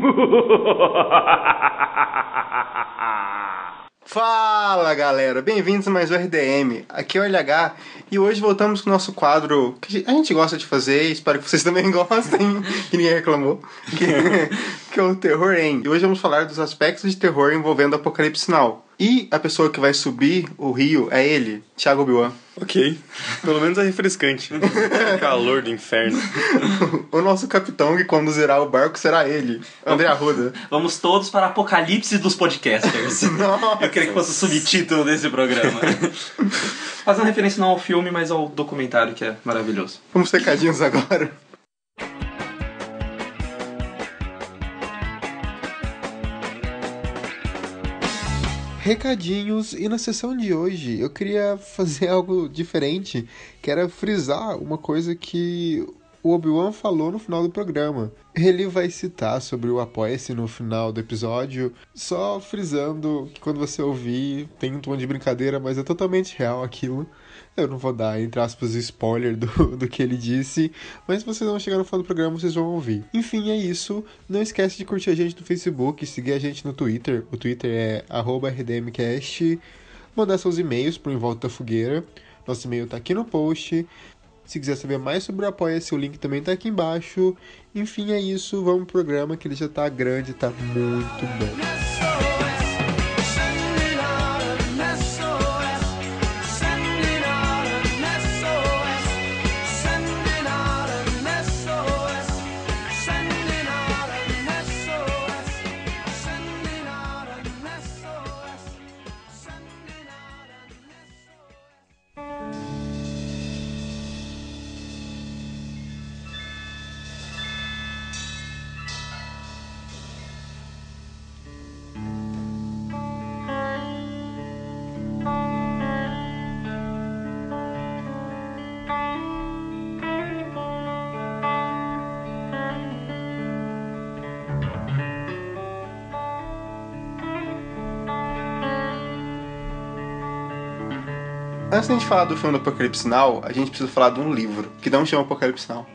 Fala galera, bem-vindos a mais um RDM. Aqui é o LH e hoje voltamos com o nosso quadro que a gente gosta de fazer, espero que vocês também gostem, que ninguém reclamou, que, é o Terror em. E hoje vamos falar dos aspectos de terror envolvendo o Apocalipse Now. E a pessoa que vai subir o rio é ele, Thiago Biwan. Ok. Pelo menos é refrescante. Calor do inferno. o nosso capitão que conduzirá o barco será ele, André Arruda. Vamos todos para Apocalipse dos Podcasters. Nossa. Eu queria que fosse o subtítulo desse programa. Fazendo referência não ao filme, mas ao documentário que é maravilhoso. Vamos recadinhos agora. Recadinhos, e na sessão de hoje eu queria fazer algo diferente, que era frisar uma coisa que o Obi-Wan falou no final do programa. Ele vai citar sobre o Apoia-se no final do episódio, só frisando que quando você ouvir tem um tom de brincadeira, mas é totalmente real aquilo. Eu não vou dar, entre aspas, spoiler do, do que ele disse, mas vocês vão chegar no final do programa, vocês vão ouvir. Enfim, é isso. Não esquece de curtir a gente no Facebook, seguir a gente no Twitter. O Twitter é @rdmcast. Mandar seus e-mails pro Em Volta da Fogueira. Nosso e-mail tá aqui no post. Se quiser saber mais sobre o Apoia-se, o link também tá aqui embaixo. Enfim, é isso. Vamos pro programa que ele já tá grande, tá muito bom. Antes da gente falar do filme do Apocalipse Now, a gente precisa falar de um livro que não chama Apocalipse Now.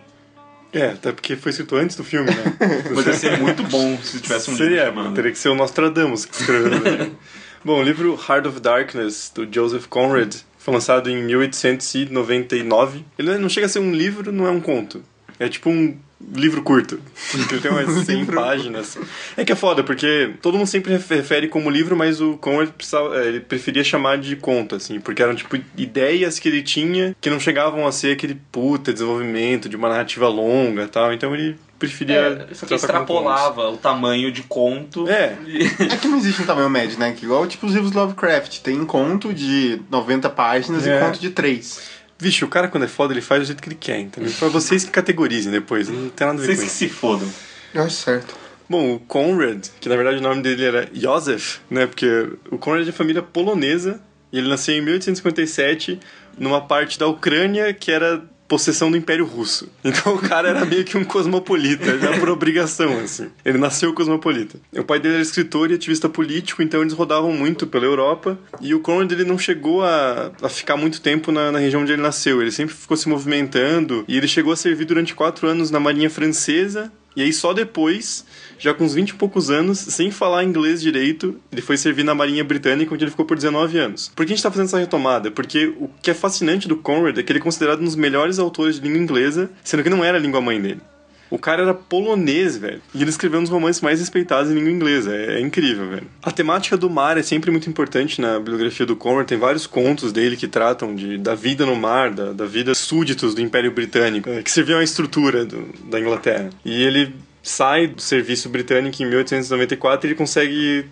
É, até porque foi escrito antes do filme, né? Poderia ser muito bom se tivesse um Seria, livro chamando. teria que ser o Nostradamus que escreveu. né? Bom, o livro Heart of Darkness, do Joseph Conrad, foi lançado em 1899. Ele não chega a ser um livro, não é um conto. É tipo um livro curto. Ele tem umas 100 Livro páginas. É que é foda, porque todo mundo sempre ref- refere como livro, mas o Conrad precisava, é, ele preferia chamar de conto, assim, porque eram tipo ideias que ele tinha que não chegavam a ser aquele puta desenvolvimento de uma narrativa longa e tal. Então ele preferia. É, só que extrapolava o tamanho de conto. É, É que não existe um tamanho médio, né? Que igual tipo os livros Lovecraft. Tem conto de 90 páginas É. e conto de 3. Vixe, o cara quando é foda, ele faz do jeito que ele quer, entendeu? Pra vocês que categorizem depois, não tem nada a ver Vocês com que isso. se fodam. Eu acho certo. Bom, o Conrad, que na verdade o nome dele era Józef, né? Porque o Conrad é de família polonesa e ele nasceu em 1857 numa parte da Ucrânia que era possessão do Império Russo. Então o cara era meio que um cosmopolita, já por obrigação, assim. Ele nasceu cosmopolita. O pai dele era escritor e ativista político, então eles rodavam muito pela Europa. E o Conrad, ele não chegou a, a ficar muito tempo na, na região onde ele nasceu. Ele sempre ficou se movimentando e ele chegou a servir durante quatro anos na Marinha Francesa. E aí só depois, já com uns 20 e poucos anos, sem falar inglês direito, ele foi servir na Marinha Britânica, onde ele ficou por 19 anos. Por que a gente tá fazendo essa retomada? Porque o que é fascinante do Conrad é que ele é considerado um dos melhores autores de língua inglesa, sendo que não era a língua mãe dele. O cara era polonês, velho. E ele escreveu um dos romances mais respeitados em língua inglesa. É, é incrível, velho. A temática do mar é sempre muito importante na bibliografia do Conrad. Tem vários contos dele que tratam de, da vida no mar, da, da vida súditos do Império Britânico, é, que serviam à estrutura do- da Inglaterra. E ele sai do serviço britânico em 1894 e ele consegue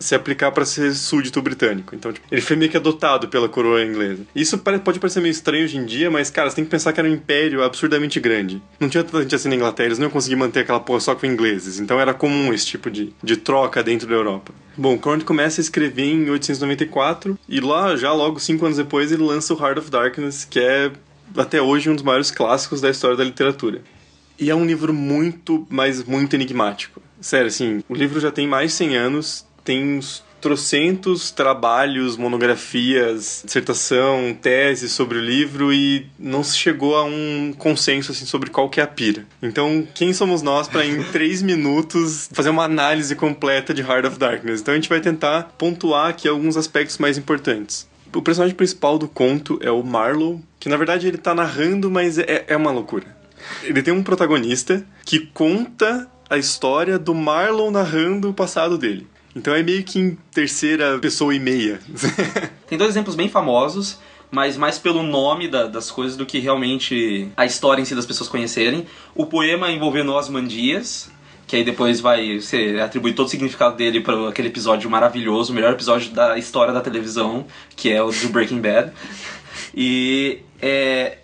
se aplicar para ser súdito britânico. Então, tipo, ele foi meio que adotado pela coroa inglesa. Isso pode parecer meio estranho hoje em dia, mas, cara, você tem que pensar que era um império absurdamente grande. Não tinha tanta gente assim na Inglaterra, eles não iam conseguir manter aquela porra só com ingleses. Então era comum esse tipo de, de troca dentro da Europa. Bom, Conrad começa a escrever em 1894 e lá, já logo cinco anos depois, ele lança o Heart of Darkness, que é até hoje um dos maiores clássicos da história da literatura. E é um livro muito, mas muito enigmático. Sério, assim, o livro já tem mais de 100 anos, tem uns trocentos trabalhos, monografias, dissertação, tese sobre o livro e não se chegou a um consenso assim sobre qual que é a pira. Então, quem somos nós para em três minutos fazer uma análise completa de Heart of Darkness? Então a gente vai tentar pontuar aqui alguns aspectos mais importantes. O personagem principal do conto é o Marlowe, que na verdade ele tá narrando, mas é, é uma loucura. Ele tem um protagonista que conta a história do Marlon narrando o passado dele. Então é meio que em terceira pessoa e meia. Tem dois exemplos bem famosos, mas mais pelo nome da, das coisas do que realmente a história em si das pessoas conhecerem. O poema envolvendo Osman Dias, que aí depois vai ser atribuir todo o significado dele para aquele episódio maravilhoso, o melhor episódio da história da televisão, que é o do Breaking Bad. E é,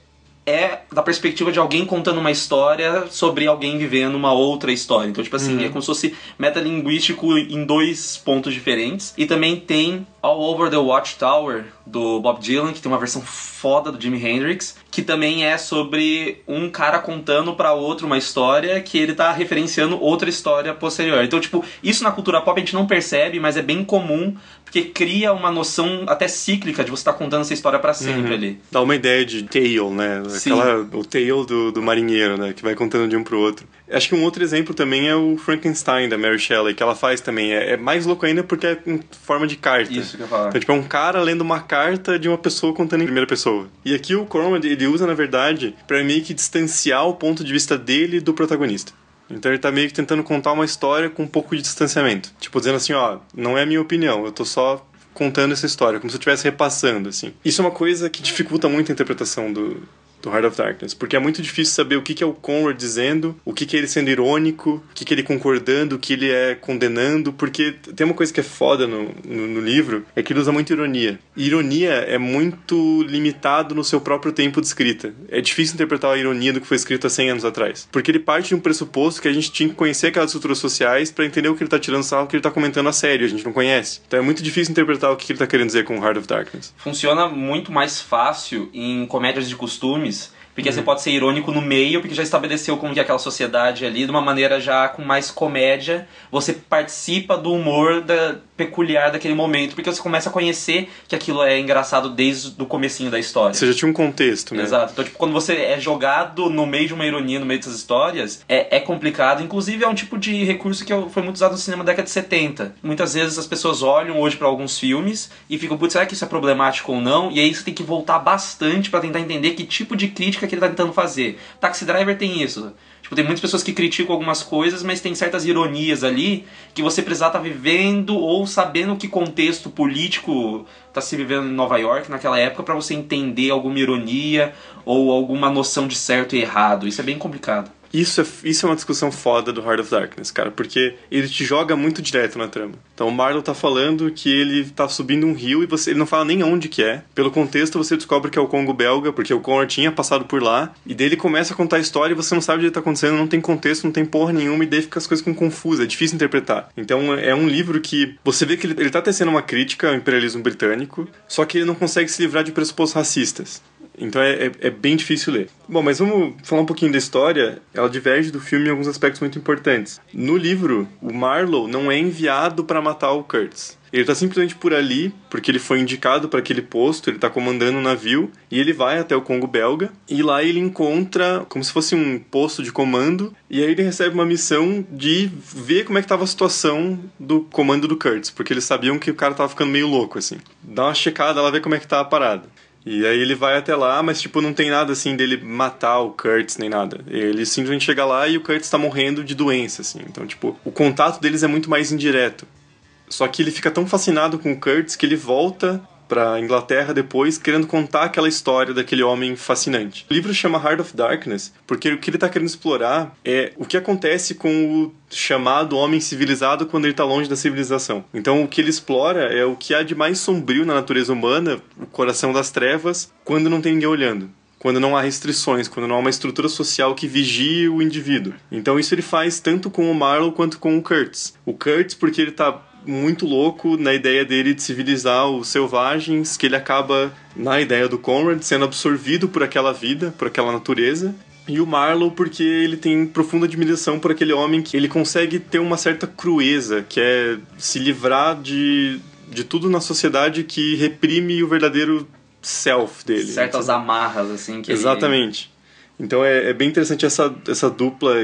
é da perspectiva de alguém contando uma história sobre alguém vivendo uma outra história. Então, tipo assim, é como se fosse metalinguístico em dois pontos diferentes. E também tem All Over the Watchtower, do Bob Dylan, que tem uma versão foda do Jimi Hendrix, que também é sobre um cara contando para outro uma história que ele tá referenciando outra história posterior. Então, tipo, isso na cultura pop a gente não percebe, mas é bem comum, porque cria uma noção até cíclica de você estar tá contando essa história para sempre ali. Dá uma ideia de tale, né? Sim. Aquela, o tale do, do marinheiro, né? Que vai contando de um pro outro. Acho que um outro exemplo também é o Frankenstein, da Mary Shelley, que ela faz também. É, é mais louco ainda porque é em forma de carta. Isso que eu falar. Então, tipo, é um cara lendo uma carta de uma pessoa contando em primeira pessoa. E aqui o Corman, ele usa, na verdade, pra meio que distanciar o ponto de vista dele do protagonista. Então ele tá meio que tentando contar uma história com um pouco de distanciamento. Tipo, dizendo assim, ó, não é a minha opinião, eu tô só contando essa história, como se eu estivesse repassando, assim. Isso é uma coisa que dificulta muito a interpretação do, do Heart of Darkness, porque é muito difícil saber o que, que é o Conrad dizendo, o que, que é ele sendo irônico, o que, que é ele concordando, o que ele é condenando, porque tem uma coisa que é foda no, no, no livro, é que ele usa muito ironia. E ironia é muito limitado no seu próprio tempo de escrita. É difícil interpretar a ironia do que foi escrito há 100 anos atrás, porque ele parte de um pressuposto que a gente tinha que conhecer aquelas estruturas sociais para entender o que ele tá tirando sarro, o que ele tá comentando a sério, a gente não conhece. Então é muito difícil interpretar o que, que ele tá querendo dizer com Heart of Darkness. Funciona muito mais fácil em comédias de costumes, porque você pode ser irônico no meio, porque já estabeleceu como que é aquela sociedade ali, de uma maneira já com mais comédia, você participa do humor da, peculiar daquele momento, porque você começa a conhecer que aquilo é engraçado desde o comecinho da história. Você já tinha um contexto, né? Exato. Então, tipo, quando você é jogado no meio de uma ironia, no meio dessas histórias, é, é complicado. Inclusive, é um tipo de recurso que foi muito usado no cinema da década de 70. Muitas vezes as pessoas olham hoje para alguns filmes e ficam, putz, será que isso é problemático ou não? E aí você tem que voltar bastante para tentar entender que tipo de crítica que ele tá tentando fazer. Taxi Driver tem isso. Tipo, tem muitas pessoas que criticam algumas coisas, mas tem certas ironias ali que você precisa estar vivendo ou sabendo que contexto político está se vivendo em Nova York naquela época para você entender alguma ironia ou alguma noção de certo e errado. Isso é bem complicado. Isso é, isso é uma discussão foda do Heart of Darkness, cara, porque ele te joga muito direto na trama. Então o Marlon tá falando que ele tá subindo um rio e você, ele não fala nem onde que é. Pelo contexto você descobre que é o Congo belga, porque o Connor tinha passado por lá, e daí ele começa a contar a história e você não sabe o que tá acontecendo, não tem contexto, não tem porra nenhuma, e daí fica as coisas com é difícil interpretar. Então é um livro que você vê que ele, ele tá tecendo uma crítica ao imperialismo britânico, só que ele não consegue se livrar de pressupostos racistas. Então é, é, é, bem difícil ler. Bom, mas vamos falar um pouquinho da história. Ela diverge do filme em alguns aspectos muito importantes. No livro, o Marlowe não é enviado para matar o Kurtz. Ele tá simplesmente por ali, porque ele foi indicado para aquele posto, ele tá comandando um navio, e ele vai até o Congo belga, e lá ele encontra como se fosse um posto de comando, e aí ele recebe uma missão de ver como é que tava a situação do comando do Kurtz, porque eles sabiam que o cara tava ficando meio louco, assim. Dá uma checada lá, ver como é que tá a parada. E aí ele vai até lá, mas tipo, não tem nada assim dele matar o Kurtz nem nada. Ele simplesmente chega lá e o Kurtz tá morrendo de doença, assim. Então, tipo, o contato deles é muito mais indireto. Só que ele fica tão fascinado com o Kurtz que ele volta para Inglaterra depois, querendo contar aquela história daquele homem fascinante. O livro chama Heart of Darkness porque o que ele está querendo explorar é o que acontece com o chamado homem civilizado quando ele está longe da civilização. Então, o que ele explora é o que há de mais sombrio na natureza humana, o coração das trevas, quando não tem ninguém olhando quando não há restrições, quando não há uma estrutura social que vigie o indivíduo. Então isso ele faz tanto com o Marlowe quanto com o Kurtz. O Kurtz porque ele está muito louco na ideia dele de civilizar os selvagens, que ele acaba, na ideia do Conrad, sendo absorvido por aquela vida, por aquela natureza. E o Marlowe porque ele tem profunda admiração por aquele homem que ele consegue ter uma certa crueza, que é se livrar de, de tudo na sociedade que reprime o verdadeiro self dele. Certas sabe? amarras, assim. Que Exatamente. Ele... Então é, é bem interessante essa, essa dupla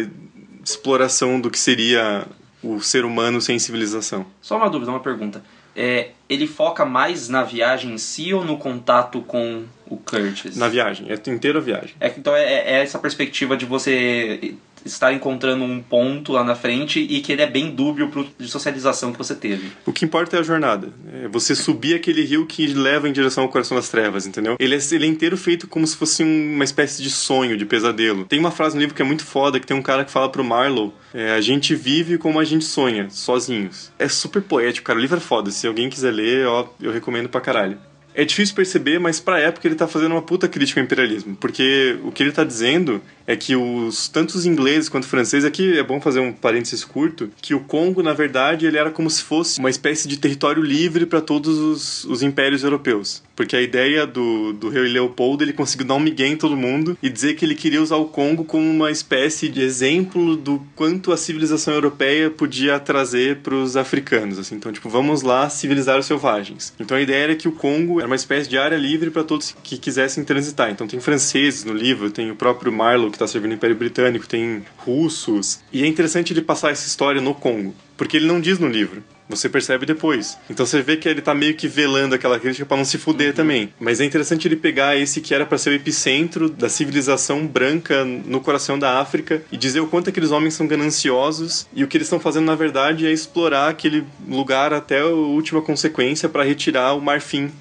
exploração do que seria o ser humano sem civilização. Só uma dúvida, uma pergunta. É, ele foca mais na viagem em si ou no contato com o Curtis? Na viagem, é inteira a viagem. É, então é, é essa perspectiva de você estar encontrando um ponto lá na frente e que ele é bem dúbio pro, de socialização que você teve. O que importa é a jornada. É você subir aquele rio que leva em direção ao coração das trevas, entendeu? Ele é, ele é inteiro feito como se fosse uma espécie de sonho, de pesadelo. Tem uma frase no livro que é muito foda, que tem um cara que fala pro Marlowe, é, a gente vive como a gente sonha, sozinhos. É super poético, cara. O livro é foda. Se alguém quiser ler, ó, eu recomendo pra caralho é difícil perceber, mas pra época ele tá fazendo uma puta crítica ao imperialismo. Porque o que ele tá dizendo é que os tanto os ingleses quanto franceses, aqui é bom fazer um parênteses curto, que o Congo, na verdade, ele era como se fosse uma espécie de território livre para todos os, os impérios europeus. Porque a ideia do, do rei Leopoldo, ele conseguiu dar um migué em todo mundo e dizer que ele queria usar o Congo como uma espécie de exemplo do quanto a civilização europeia podia trazer para os africanos. Assim. Então, tipo, vamos lá civilizar os selvagens. Então a ideia era que o Congo era uma espécie de área livre para todos que quisessem transitar. Então tem franceses no livro, tem o próprio Marlowe que está servindo o Império Britânico, tem russos. E é interessante ele passar essa história no Congo, porque ele não diz no livro. Você percebe depois. Então você vê que ele tá meio que velando aquela crítica para não se fuder uhum. também. Mas é interessante ele pegar esse que era para ser o epicentro da civilização branca no coração da África e dizer o quanto aqueles homens são gananciosos e o que eles estão fazendo na verdade é explorar aquele lugar até a última consequência para retirar o marfim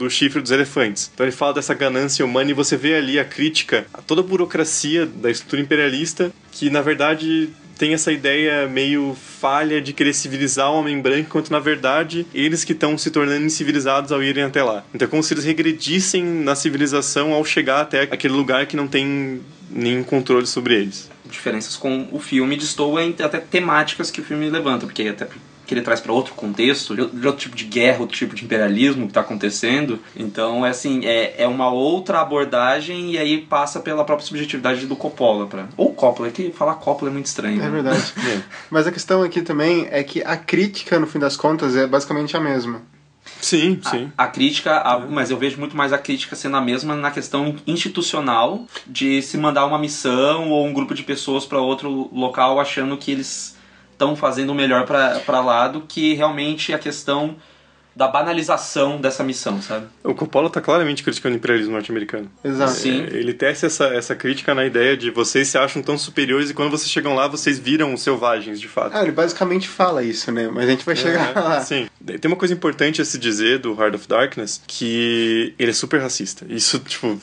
do chifre dos elefantes. Então ele fala dessa ganância humana e você vê ali a crítica a toda a burocracia da estrutura imperialista que na verdade tem essa ideia meio falha de querer civilizar o homem branco, enquanto na verdade eles que estão se tornando incivilizados ao irem até lá. Então é como se eles regredissem na civilização ao chegar até aquele lugar que não tem nenhum controle sobre eles. Diferenças com o filme destoam até temáticas que o filme levanta, porque até que ele traz para outro contexto, de outro tipo de guerra, outro tipo de imperialismo que está acontecendo. Então, é assim, é, é uma outra abordagem e aí passa pela própria subjetividade do Coppola. Pra... Ou Coppola, é que falar Coppola é muito estranho. É né? verdade. é. Mas a questão aqui também é que a crítica, no fim das contas, é basicamente a mesma. Sim, sim. A, a crítica, a, mas eu vejo muito mais a crítica sendo a mesma na questão institucional de se mandar uma missão ou um grupo de pessoas para outro local achando que eles estão fazendo o melhor para lá do que realmente a questão da banalização dessa missão, sabe? O Coppola está claramente criticando o imperialismo norte-americano. Exato. Sim. É, ele tece essa, essa crítica na ideia de vocês se acham tão superiores e quando vocês chegam lá, vocês viram os selvagens, de fato. Ah, ele basicamente fala isso, né? Mas a gente vai chegar é, lá. Sim. Tem uma coisa importante a se dizer do Heart of Darkness, que ele é super racista. Isso, tipo,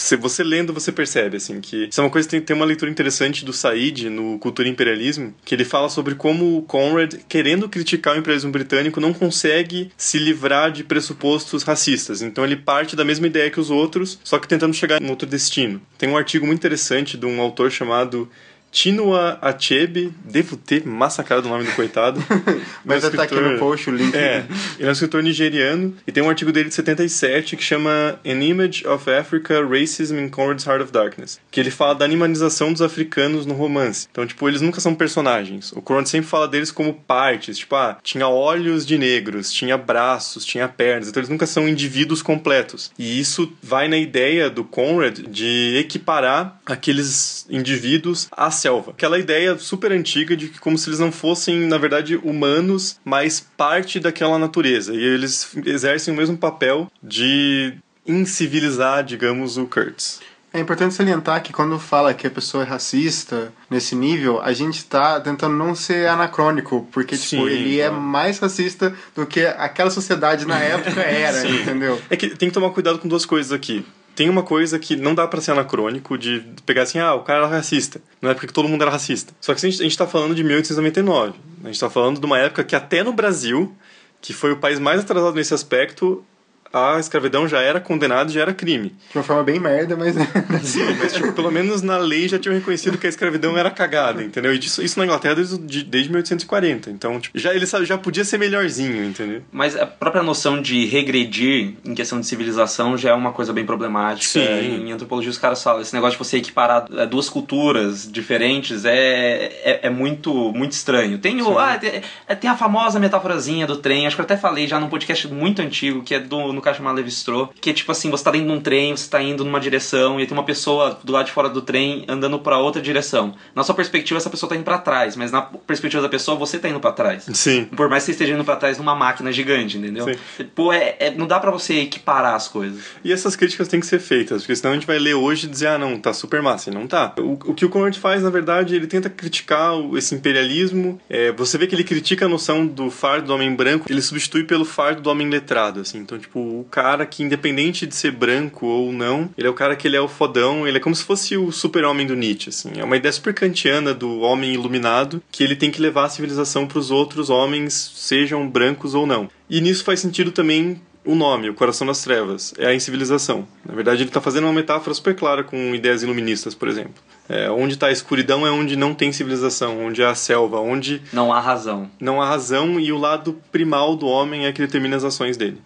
se você lendo, você percebe, assim, que isso é uma coisa que tem, tem uma leitura interessante do Said no Cultura e Imperialismo, que ele fala sobre como o Conrad, querendo criticar o imperialismo britânico, não consegue se livrar de pressupostos racistas. Então ele parte da mesma ideia que os outros, só que tentando chegar em outro destino. Tem um artigo muito interessante de um autor chamado Chinua Achebe, devo ter massacrado o nome do coitado. Mas escritor, tá aqui no post o link. É, ele é um escritor nigeriano e tem um artigo dele de 77 que chama An Image of Africa, Racism in Conrad's Heart of Darkness, que ele fala da animalização dos africanos no romance. Então, tipo, eles nunca são personagens. O Conrad sempre fala deles como partes, tipo, ah, tinha olhos de negros, tinha braços, tinha pernas, então eles nunca são indivíduos completos. E isso vai na ideia do Conrad de equiparar aqueles indivíduos a selva. Aquela ideia super antiga de que como se eles não fossem, na verdade, humanos, mas parte daquela natureza. E eles exercem o mesmo papel de incivilizar, digamos, o Kurtz. É importante salientar que quando fala que a pessoa é racista nesse nível, a gente está tentando não ser anacrônico, porque tipo, Sim, ele é mais racista do que aquela sociedade na época era, entendeu? É que tem que tomar cuidado com duas coisas aqui tem uma coisa que não dá para ser anacrônico de pegar assim, ah, o cara era racista. Não é porque todo mundo era racista. Só que a gente, a gente tá falando de 1899. A gente tá falando de uma época que até no Brasil, que foi o país mais atrasado nesse aspecto, a escravidão já era condenada, já era crime. De uma forma bem merda, mas. Sim, mas tipo, pelo menos na lei já tinham reconhecido que a escravidão era cagada, entendeu? E isso, isso na Inglaterra desde, desde 1840. Então, tipo, já, ele sabe, já podia ser melhorzinho, entendeu? Mas a própria noção de regredir em questão de civilização já é uma coisa bem problemática. Sim. Em antropologia, os caras falam, esse negócio de você equiparar é, duas culturas diferentes é, é, é muito, muito estranho. Tem, o, ah, tem, é, tem a famosa metáforazinha do trem, acho que eu até falei já num podcast muito antigo, que é do, no caso chamado Levi-Strauss, que é tipo assim, você tá dentro de um trem, você tá indo numa direção e tem uma pessoa do lado de fora do trem andando para outra direção. Na sua perspectiva, essa pessoa tá indo para trás, mas na perspectiva da pessoa, você tá indo para trás. Sim. Por mais que você esteja indo pra trás numa máquina gigante, entendeu? Sim. Pô, é, é- não dá pra você equiparar as coisas. E essas críticas têm que ser feitas, porque senão a gente vai ler hoje e dizer, ah, não, tá super massa. E não tá. O, o que o Conrad faz, na verdade, ele tenta criticar esse imperialismo. É, você vê que ele critica a noção do fardo do homem branco, ele substitui pelo fardo do homem letrado, assim. Então, tipo, o cara que, independente de ser branco ou não, ele é o cara que ele é o fodão, ele é como se fosse o super-homem do Nietzsche, assim. É uma ideia super kantiana do homem iluminado, que ele tem que levar a civilização pros outros homens, sejam brancos ou não. E nisso faz sentido também o nome, o coração das trevas, é a incivilização. Na verdade, ele está fazendo uma metáfora super clara com ideias iluministas, por exemplo. É, onde está a escuridão é onde não tem civilização, onde é a selva, onde Não há razão. não há razão e o lado primal do homem é que determina as ações dele.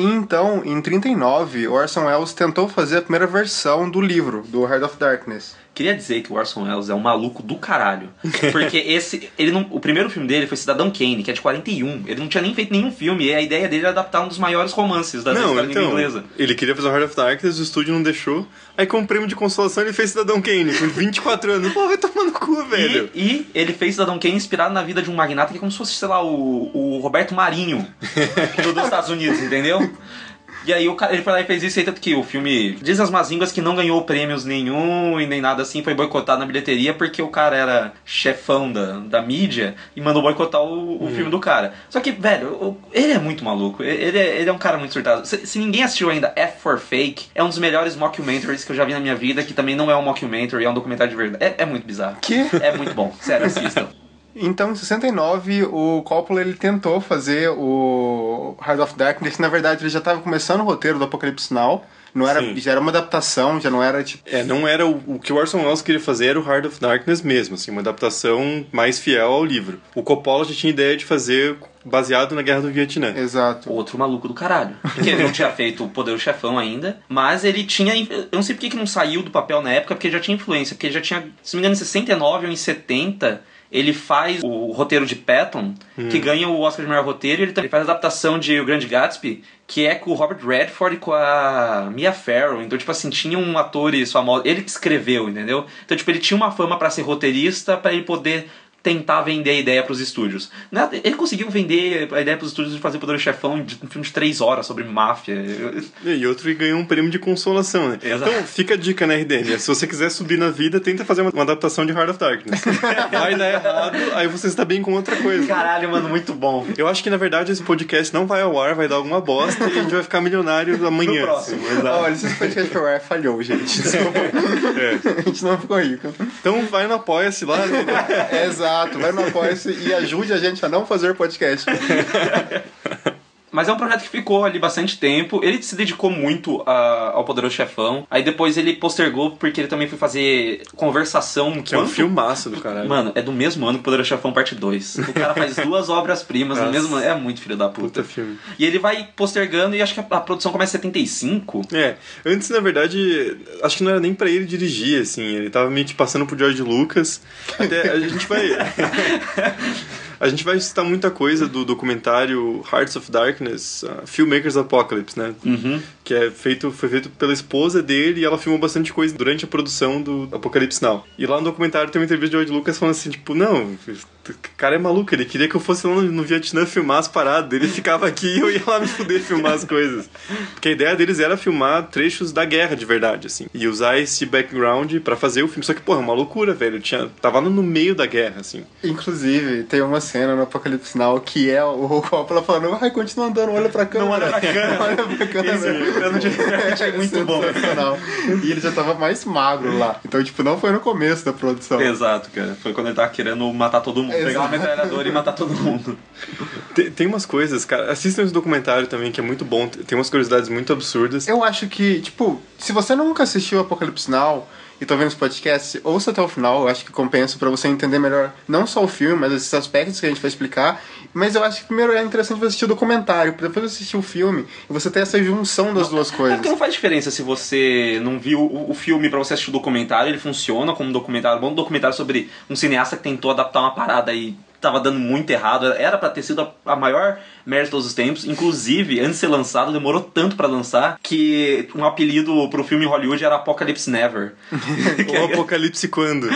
Então, em 39, Orson Welles tentou fazer a primeira versão do livro, do Heart of Darkness. Queria dizer que o Orson Welles é um maluco do caralho. Porque esse. Ele não, o primeiro filme dele foi Cidadão Kane, que é de 41. Ele não tinha nem feito nenhum filme, e a ideia dele era adaptar um dos maiores romances da não, história então, inglesa. ele queria fazer Heart of Darkness, o estúdio não deixou. Aí, com o prêmio de consolação, ele fez Cidadão Kane, com 24 anos. Pô, vai tomar no cu, velho. E, e ele fez Cidadão Kane inspirado na vida de um magnata que é como se fosse, sei lá, o, o Roberto Marinho do- dos Estados Unidos, entendeu? E aí o cara, ele foi lá e fez isso aí, tanto que o filme diz as más línguas que não ganhou prêmios nenhum e nem nada assim, foi boicotado na bilheteria porque o cara era chefão da, da mídia e mandou boicotar o, o filme do cara. Só que, velho, o- ele é muito maluco, ele é, ele é um cara muito surtado. Se, se ninguém assistiu ainda F for Fake, é um dos melhores mockumentaries que eu já vi na minha vida, que também não é um mockumentary, é um documentário de verdade. É, é muito bizarro. Que? É muito bom, sério, assistam. Então, em 69, o Coppola ele tentou fazer o Heart of Darkness. Na verdade, ele já estava começando o roteiro do Apocalipse Now. Não era, Sim. já era uma adaptação, já não era tipo. É, não era o, o que o Orson Welles queria fazer era o Heart of Darkness mesmo, assim, uma adaptação mais fiel ao livro. O Coppola já tinha ideia de fazer baseado na Guerra do Vietnã. Exato. Outro maluco do caralho. Porque ele não tinha feito o Poder do Chefão ainda, mas ele tinha. Eu não sei porque que não saiu do papel na época, porque ele já tinha influência. Porque ele já tinha, se não me engano, em 69 ou em 70, ele faz o roteiro de Patton, que ganha o Oscar de melhor roteiro, e ele também faz a adaptação de O Grande Gatsby, que é com o Robert Redford e com a Mia Farrow. Então, tipo assim, tinham atores famosos. Ele que escreveu, entendeu? Então, tipo, ele tinha uma fama pra ser roteirista, pra ele poder tentar vender a ideia pros estúdios. Né, Ele conseguiu vender a ideia pros estúdios de fazer o Poder do Chefão em um filme de três horas sobre máfia. E outro ganhou um prêmio de consolação, né? Exato. Então, fica a dica, né, RDM? Se você quiser subir na vida, tenta fazer uma, adaptação de Heart of Darkness. Vai dar errado, aí você está bem com outra coisa. Caralho, mano, muito bom. Eu acho que, na verdade, esse podcast não vai ao ar, vai dar alguma bosta e a gente vai ficar milionário amanhã. No próximo, assim. Exato. Olha, esse podcast foi ao ar, falhou, gente. Desculpa. É. A gente não ficou rico. Então vai no Apoia-se lá. né? É, exato, vai no Apoia-se e ajude a gente a não fazer podcast. Mas é um projeto que ficou ali bastante tempo. Ele se dedicou muito a- ao Poderoso Chefão. Aí depois ele postergou porque ele também foi fazer conversação. Que é um Quanto- filmaço do caralho. Mano, é do mesmo ano que Poderoso Chefão Parte 2. O cara faz duas obras-primas no mesmo ano. É muito filho da puta. Puta filme. E ele vai postergando e acho que a, a produção começa em 75. É, antes, na verdade, acho que não era nem pra ele dirigir, assim, ele tava meio que passando pro George Lucas. Até a gente vai. A gente vai citar muita coisa do documentário Hearts of Darkness, uh, Filmmakers Apocalypse, né? Uhum. Que é feito, foi feito pela esposa dele e ela filmou bastante coisa durante a produção do Apocalipse Now. E lá no documentário tem uma entrevista de George Lucas falando assim, tipo, não, o cara é maluco, ele queria que eu fosse lá no, no Vietnã filmar as paradas. Ele ficava aqui e eu ia lá me fuder filmar as coisas. Porque a ideia deles era filmar trechos da guerra de verdade, assim. E usar esse background pra fazer o filme. Só que, porra, é uma loucura, velho. Tinha, tava no meio da guerra, assim. Inclusive, tem uma cena no Apocalipse Now que é o Coppola falando, vai, continua andando, olha pra câmera. olha pra câmera. olha pra câmera. Plano de repente é muito bom. E ele já tava mais magro lá. Então, tipo, não foi no começo da produção. Exato, cara. Foi quando ele tava querendo matar todo mundo. Pegar uma Exato. metralhadora e matar todo mundo. Tem, tem umas coisas, cara. Assistam esse documentário também, que é muito bom. Tem umas curiosidades muito absurdas. Eu acho que, tipo, se você nunca assistiu Apocalipse Now e tá vendo esse podcast, ouça até o final, eu acho que compensa pra você entender melhor não só o filme, mas esses aspectos que a gente vai explicar. Mas eu acho que primeiro é interessante você assistir o documentário, depois assistir o filme e você ter essa junção das duas É coisas. porque não faz diferença se você não viu o, o filme pra você assistir o documentário, ele funciona como um documentário, bom documentário sobre um cineasta que tentou adaptar uma parada e tava dando muito errado. Era pra ter sido a, a maior merda de todos os tempos. Inclusive, antes de ser lançado, demorou tanto pra lançar que um apelido pro filme em Hollywood era Apocalypse Never. O Apocalipse quando?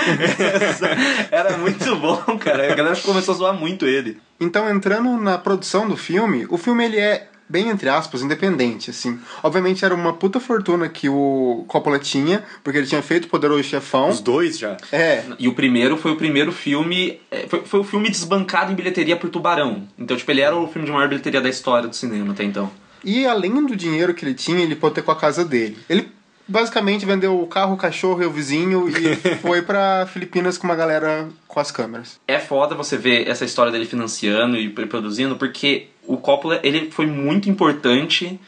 era muito bom, cara. A galera começou a zoar muito ele. Então, entrando na produção do filme, o filme ele é bem entre aspas independente, assim. Obviamente era uma puta fortuna que o Coppola tinha, porque ele tinha feito o Poderoso Chefão. Os dois já. É, E o primeiro foi o primeiro filme. é, Foi, foi o filme desbancado em bilheteria por Tubarão. Então, tipo, ele era o filme de maior bilheteria da história do cinema até então. E além do dinheiro que ele tinha, ele hipotecou a casa dele. Ele basicamente vendeu o carro, o cachorro e o vizinho e foi pra Filipinas com uma galera com as câmeras. É foda você ver essa história dele financiando e produzindo, porque o Coppola ele foi muito importante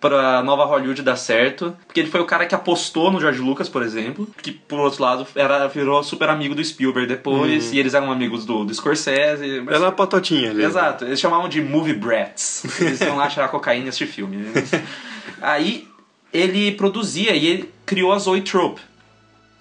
pra nova Hollywood dar certo, porque ele foi o cara que apostou no George Lucas, por exemplo, que por outro lado era virou super amigo do Spielberg depois, e eles eram amigos do, do Scorsese. mas- Ela é a patotinha ali. Exato, eles chamavam de movie brats. Eles iam lá tirar cocaína e assistir filme. Aí ele produzia e ele criou a Zoe Trope.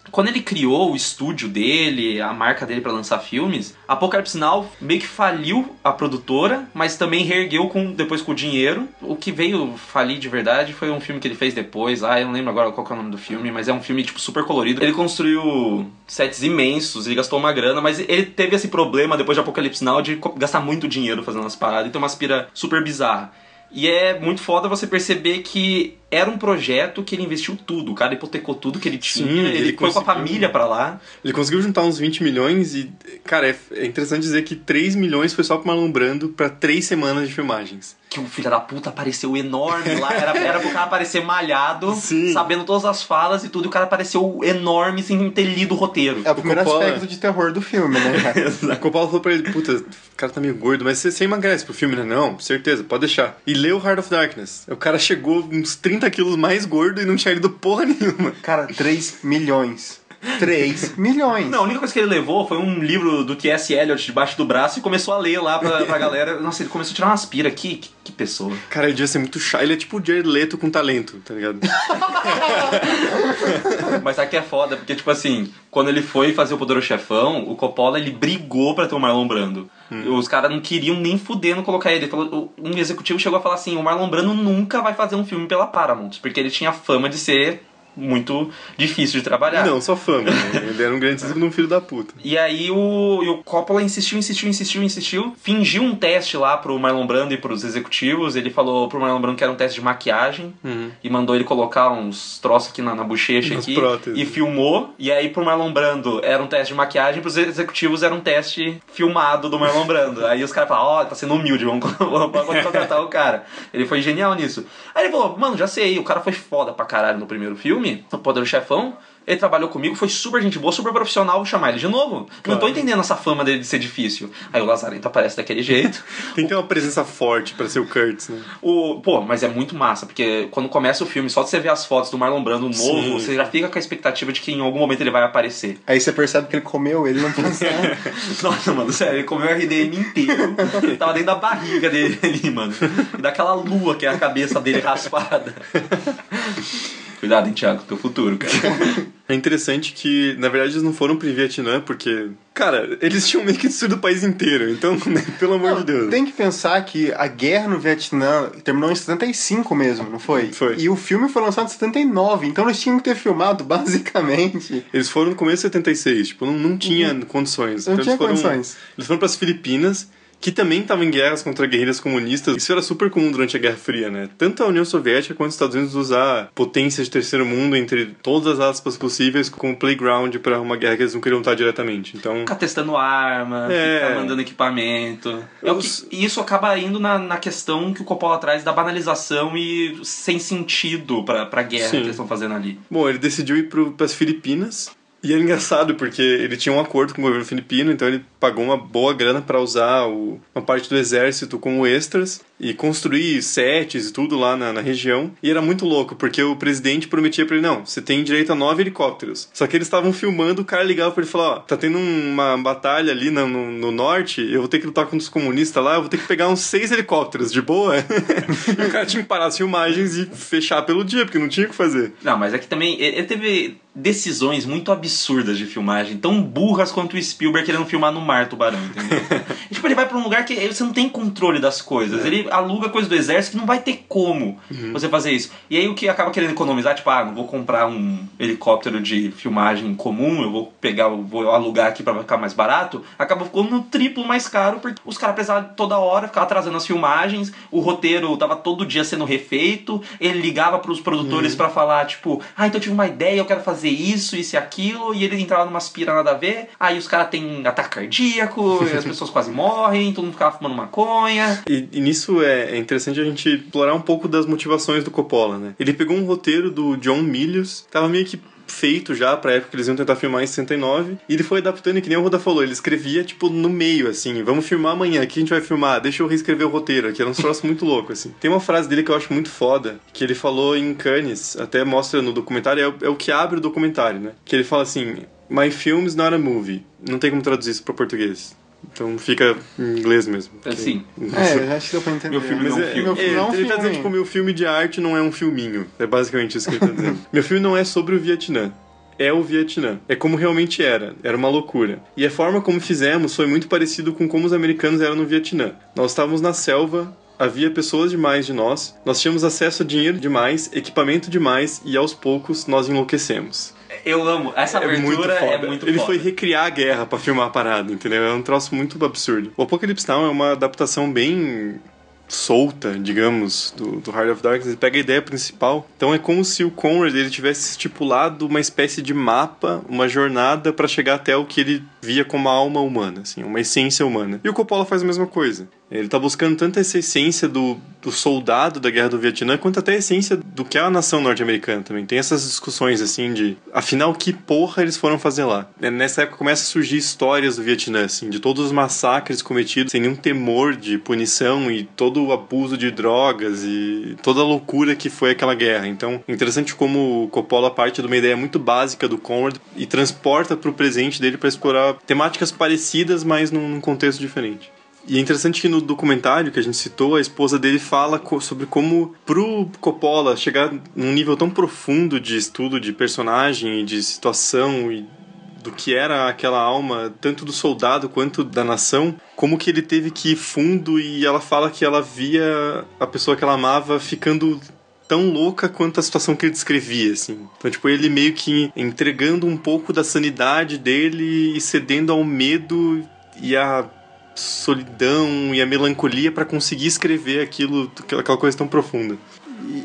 Quando ele criou o estúdio dele, a marca dele pra lançar filmes, Apocalypse Now meio que faliu a produtora, mas também reergueu com, depois com o dinheiro. O que veio falir de verdade foi um filme que ele fez depois, ah, eu não lembro agora qual é o nome do filme, mas é um filme tipo super colorido. Ele construiu sets imensos, ele gastou uma grana, mas ele teve esse problema depois de Apocalypse Now de gastar muito dinheiro fazendo as paradas e ter uma aspira super bizarra. E é muito foda você perceber que era um projeto que ele investiu tudo. O cara hipotecou tudo que ele tinha. Sim, ele, ele foi com a família pra lá. Ele conseguiu juntar uns 20 milhões e, cara, é, é interessante dizer que 3 milhões foi só pro Marlon Brando pra 3 semanas de filmagens. Que o filho da puta apareceu enorme lá. Era, era pro cara aparecer malhado, Sim. sabendo todas as falas e tudo. E o cara apareceu enorme sem ter lido o roteiro. É o primeiro Coppola- aspecto de terror do filme, né, cara? O Coppola falou pra ele, puta, o cara tá meio gordo, mas você, você emagrece pro filme, né? Não, certeza, pode deixar. E leu Heart of Darkness. O cara chegou uns 30 quilos mais gordo e não tinha lido porra nenhuma. Cara, 3 milhões. 3 milhões. Não, a única coisa que ele levou foi um livro do T.S. Eliot debaixo do braço e começou a ler lá pra, pra galera. Nossa, ele começou a tirar umas pira. Que, que, que pessoa. Cara, ele devia ser muito chato. Ele é tipo o Jared Leto com talento, tá ligado? Mas aqui é foda, porque, tipo assim, quando ele foi fazer o Poderoso Chefão, o Coppola, ele brigou pra ter o Marlon Brando. Os caras não queriam nem fuder no colocar ele. Ele falou- um executivo chegou a falar assim, o Marlon Brando nunca vai fazer um filme pela Paramount, porque ele tinha fama de ser muito difícil de trabalhar. Não, só fama. né? Ele era um grandíssimo filho da puta. E aí o, e o Coppola insistiu, insistiu, insistiu, insistiu. Fingiu um teste lá pro Marlon Brando e pros executivos. Ele falou pro Marlon Brando que era um teste de maquiagem. E mandou ele colocar uns troços aqui na, na bochecha aqui. próteses. E filmou. E aí pro Marlon Brando era um teste de maquiagem. Pros executivos era um teste filmado do Marlon Brando. aí os caras falaram, ó, tá sendo humilde, vamos, vamos contratar o cara. Ele foi genial nisso. Aí ele falou, mano, já sei, o cara foi foda pra caralho no primeiro filme, no Poder do Chefão. Ele trabalhou comigo, foi super gente boa, super profissional, vou chamar ele de novo. Não tô entendendo essa fama dele de ser difícil. Aí o Lazarento aparece daquele jeito. Tem que ter uma presença forte pra ser o Kurtz, né? O, pô, mas é muito massa, porque quando começa o filme, só de você ver as fotos do Marlon Brando novo, Sim. você já fica com a expectativa de que em algum momento ele vai aparecer. Aí você percebe que ele comeu ele não pensou. Nossa, mano, sério, ele comeu o RDM inteiro. Tava dentro da barriga dele ali, mano. E daquela lua que é a cabeça dele raspada. Cuidado, hein, Thiago, teu futuro, cara. É interessante que, na verdade, eles não foram pro Vietnã porque, cara, eles tinham meio que destruído o país inteiro. Então, né, pelo amor de Deus. Tem que pensar que a guerra no Vietnã terminou em 75 mesmo, não foi? Foi. E o filme foi lançado em 79, então eles tinham que ter filmado basicamente. Eles foram no começo de 76, tipo, não, não tinha condições. Não Então, tinha eles foram, condições. Eles foram pras Filipinas que também estava em guerras contra guerrilhas comunistas. Isso era super comum durante a Guerra Fria, né? Tanto a União Soviética quanto os Estados Unidos usar potências de terceiro mundo entre todas as aspas possíveis como playground para uma guerra que eles não queriam lutar diretamente. Então, Ficar testando arma, É. ficar mandando equipamento. É que- Os- e isso acaba indo na, na questão que o Coppola traz da banalização e sem sentido pra, pra guerra Sim. que eles estão fazendo ali. Bom, ele decidiu ir para as Filipinas. E é engraçado porque ele tinha um acordo com o governo filipino, então ele pagou uma boa grana para usar o- uma parte do exército como extras e construir sets e tudo lá na, na região. E era muito louco, porque o presidente prometia pra ele: não, você tem direito a nove helicópteros. Só que eles estavam filmando, o cara ligava pra ele e falou: ó, tá tendo uma batalha ali no, no, no norte, eu vou ter que lutar contra os comunistas lá, eu vou ter que pegar uns seis helicópteros, de boa. e o cara tinha que parar as filmagens e fechar pelo dia, porque não tinha o que fazer. Não, mas é que também ele teve decisões muito absurdas de filmagem, tão burras quanto o Spielberg querendo filmar no mar tubarão, entendeu? Tipo, ele vai pra um lugar que você não tem controle das coisas. Ele aluga coisa do exército que não vai ter como você fazer isso. E aí o que acaba querendo economizar, tipo, ah, não vou comprar um helicóptero de filmagem comum, eu vou pegar, vou alugar aqui pra ficar mais barato, acaba ficando no triplo mais caro, porque os caras precisavam toda hora ficar atrasando as filmagens, o roteiro tava todo dia sendo refeito, ele ligava pros produtores pra falar, tipo, ah, então eu tive uma ideia, eu quero fazer isso, isso e aquilo, e ele entrava numa aspira nada a ver, aí os caras têm ataque cardíaco, as pessoas quase morrem, todo mundo ficava fumando maconha. E, e nisso é, é interessante a gente explorar um pouco das motivações do Coppola, né? Ele pegou um roteiro do John Milius, tava meio que feito já pra época que eles iam tentar filmar em 69, e ele foi adaptando, e que nem o Roda falou, ele escrevia, tipo, no meio, assim, vamos filmar amanhã, o que a gente vai filmar? Deixa eu reescrever o roteiro, aqui era um troço muito louco, assim. Tem uma frase dele que eu acho muito foda, que ele falou em Cannes, até mostra no documentário, é o, é que abre o documentário, né? Que ele fala assim, My film is not a movie. Não tem como traduzir isso pra português. Então fica em inglês mesmo. Assim, É, acho que deu pra entender. Meu filme Mas não é um é, filme. É, não é um ele tá filme. dizendo, tipo, meu filme de arte não é um filminho. É basicamente isso que ele tá dizendo. meu filme não é sobre o Vietnã. É o Vietnã. É como realmente era. Era uma loucura. E a forma como fizemos foi muito parecido com como os americanos eram no Vietnã. Nós estávamos na selva, havia pessoas demais de nós, nós tínhamos acesso a dinheiro demais, equipamento demais e aos poucos nós enlouquecemos. Eu amo. Essa É muito abertura foda. é muito Ele foda. foi recriar a guerra pra filmar a parada, entendeu? É um troço muito absurdo. O Apocalypse Now é uma adaptação bem solta, digamos, do, do Heart of Darkness. Ele pega a ideia principal. Então é como se o Conrad ele tivesse estipulado uma espécie de mapa, uma jornada pra chegar até o que ele via como a alma humana, assim, uma essência humana. E o Coppola faz a mesma coisa. Ele tá buscando tanto essa essência do, do soldado da guerra do Vietnã, quanto até a essência do que é a nação norte-americana também. Tem essas discussões, assim, de afinal, que porra eles foram fazer lá? É, Nessa época começa a surgir histórias do Vietnã, assim, de todos os massacres cometidos sem nenhum temor de punição e todo o abuso de drogas e toda a loucura que foi aquela guerra. Então, é interessante como o Coppola parte de uma ideia muito básica do Conrad e transporta pro presente dele para explorar temáticas parecidas, mas num contexto diferente. E é interessante que no documentário que a gente citou, a esposa dele fala co- sobre como pro Coppola chegar num nível tão profundo de estudo de personagem de situação e do que era aquela alma, tanto do soldado quanto da nação, como que ele teve que ir fundo e ela fala que ela via a pessoa que ela amava ficando tão louca quanto a situação que ele descrevia, assim. Então, tipo, ele meio que entregando um pouco da sanidade dele e cedendo ao medo e à solidão e a melancolia para conseguir escrever aquilo, aquela coisa tão profunda.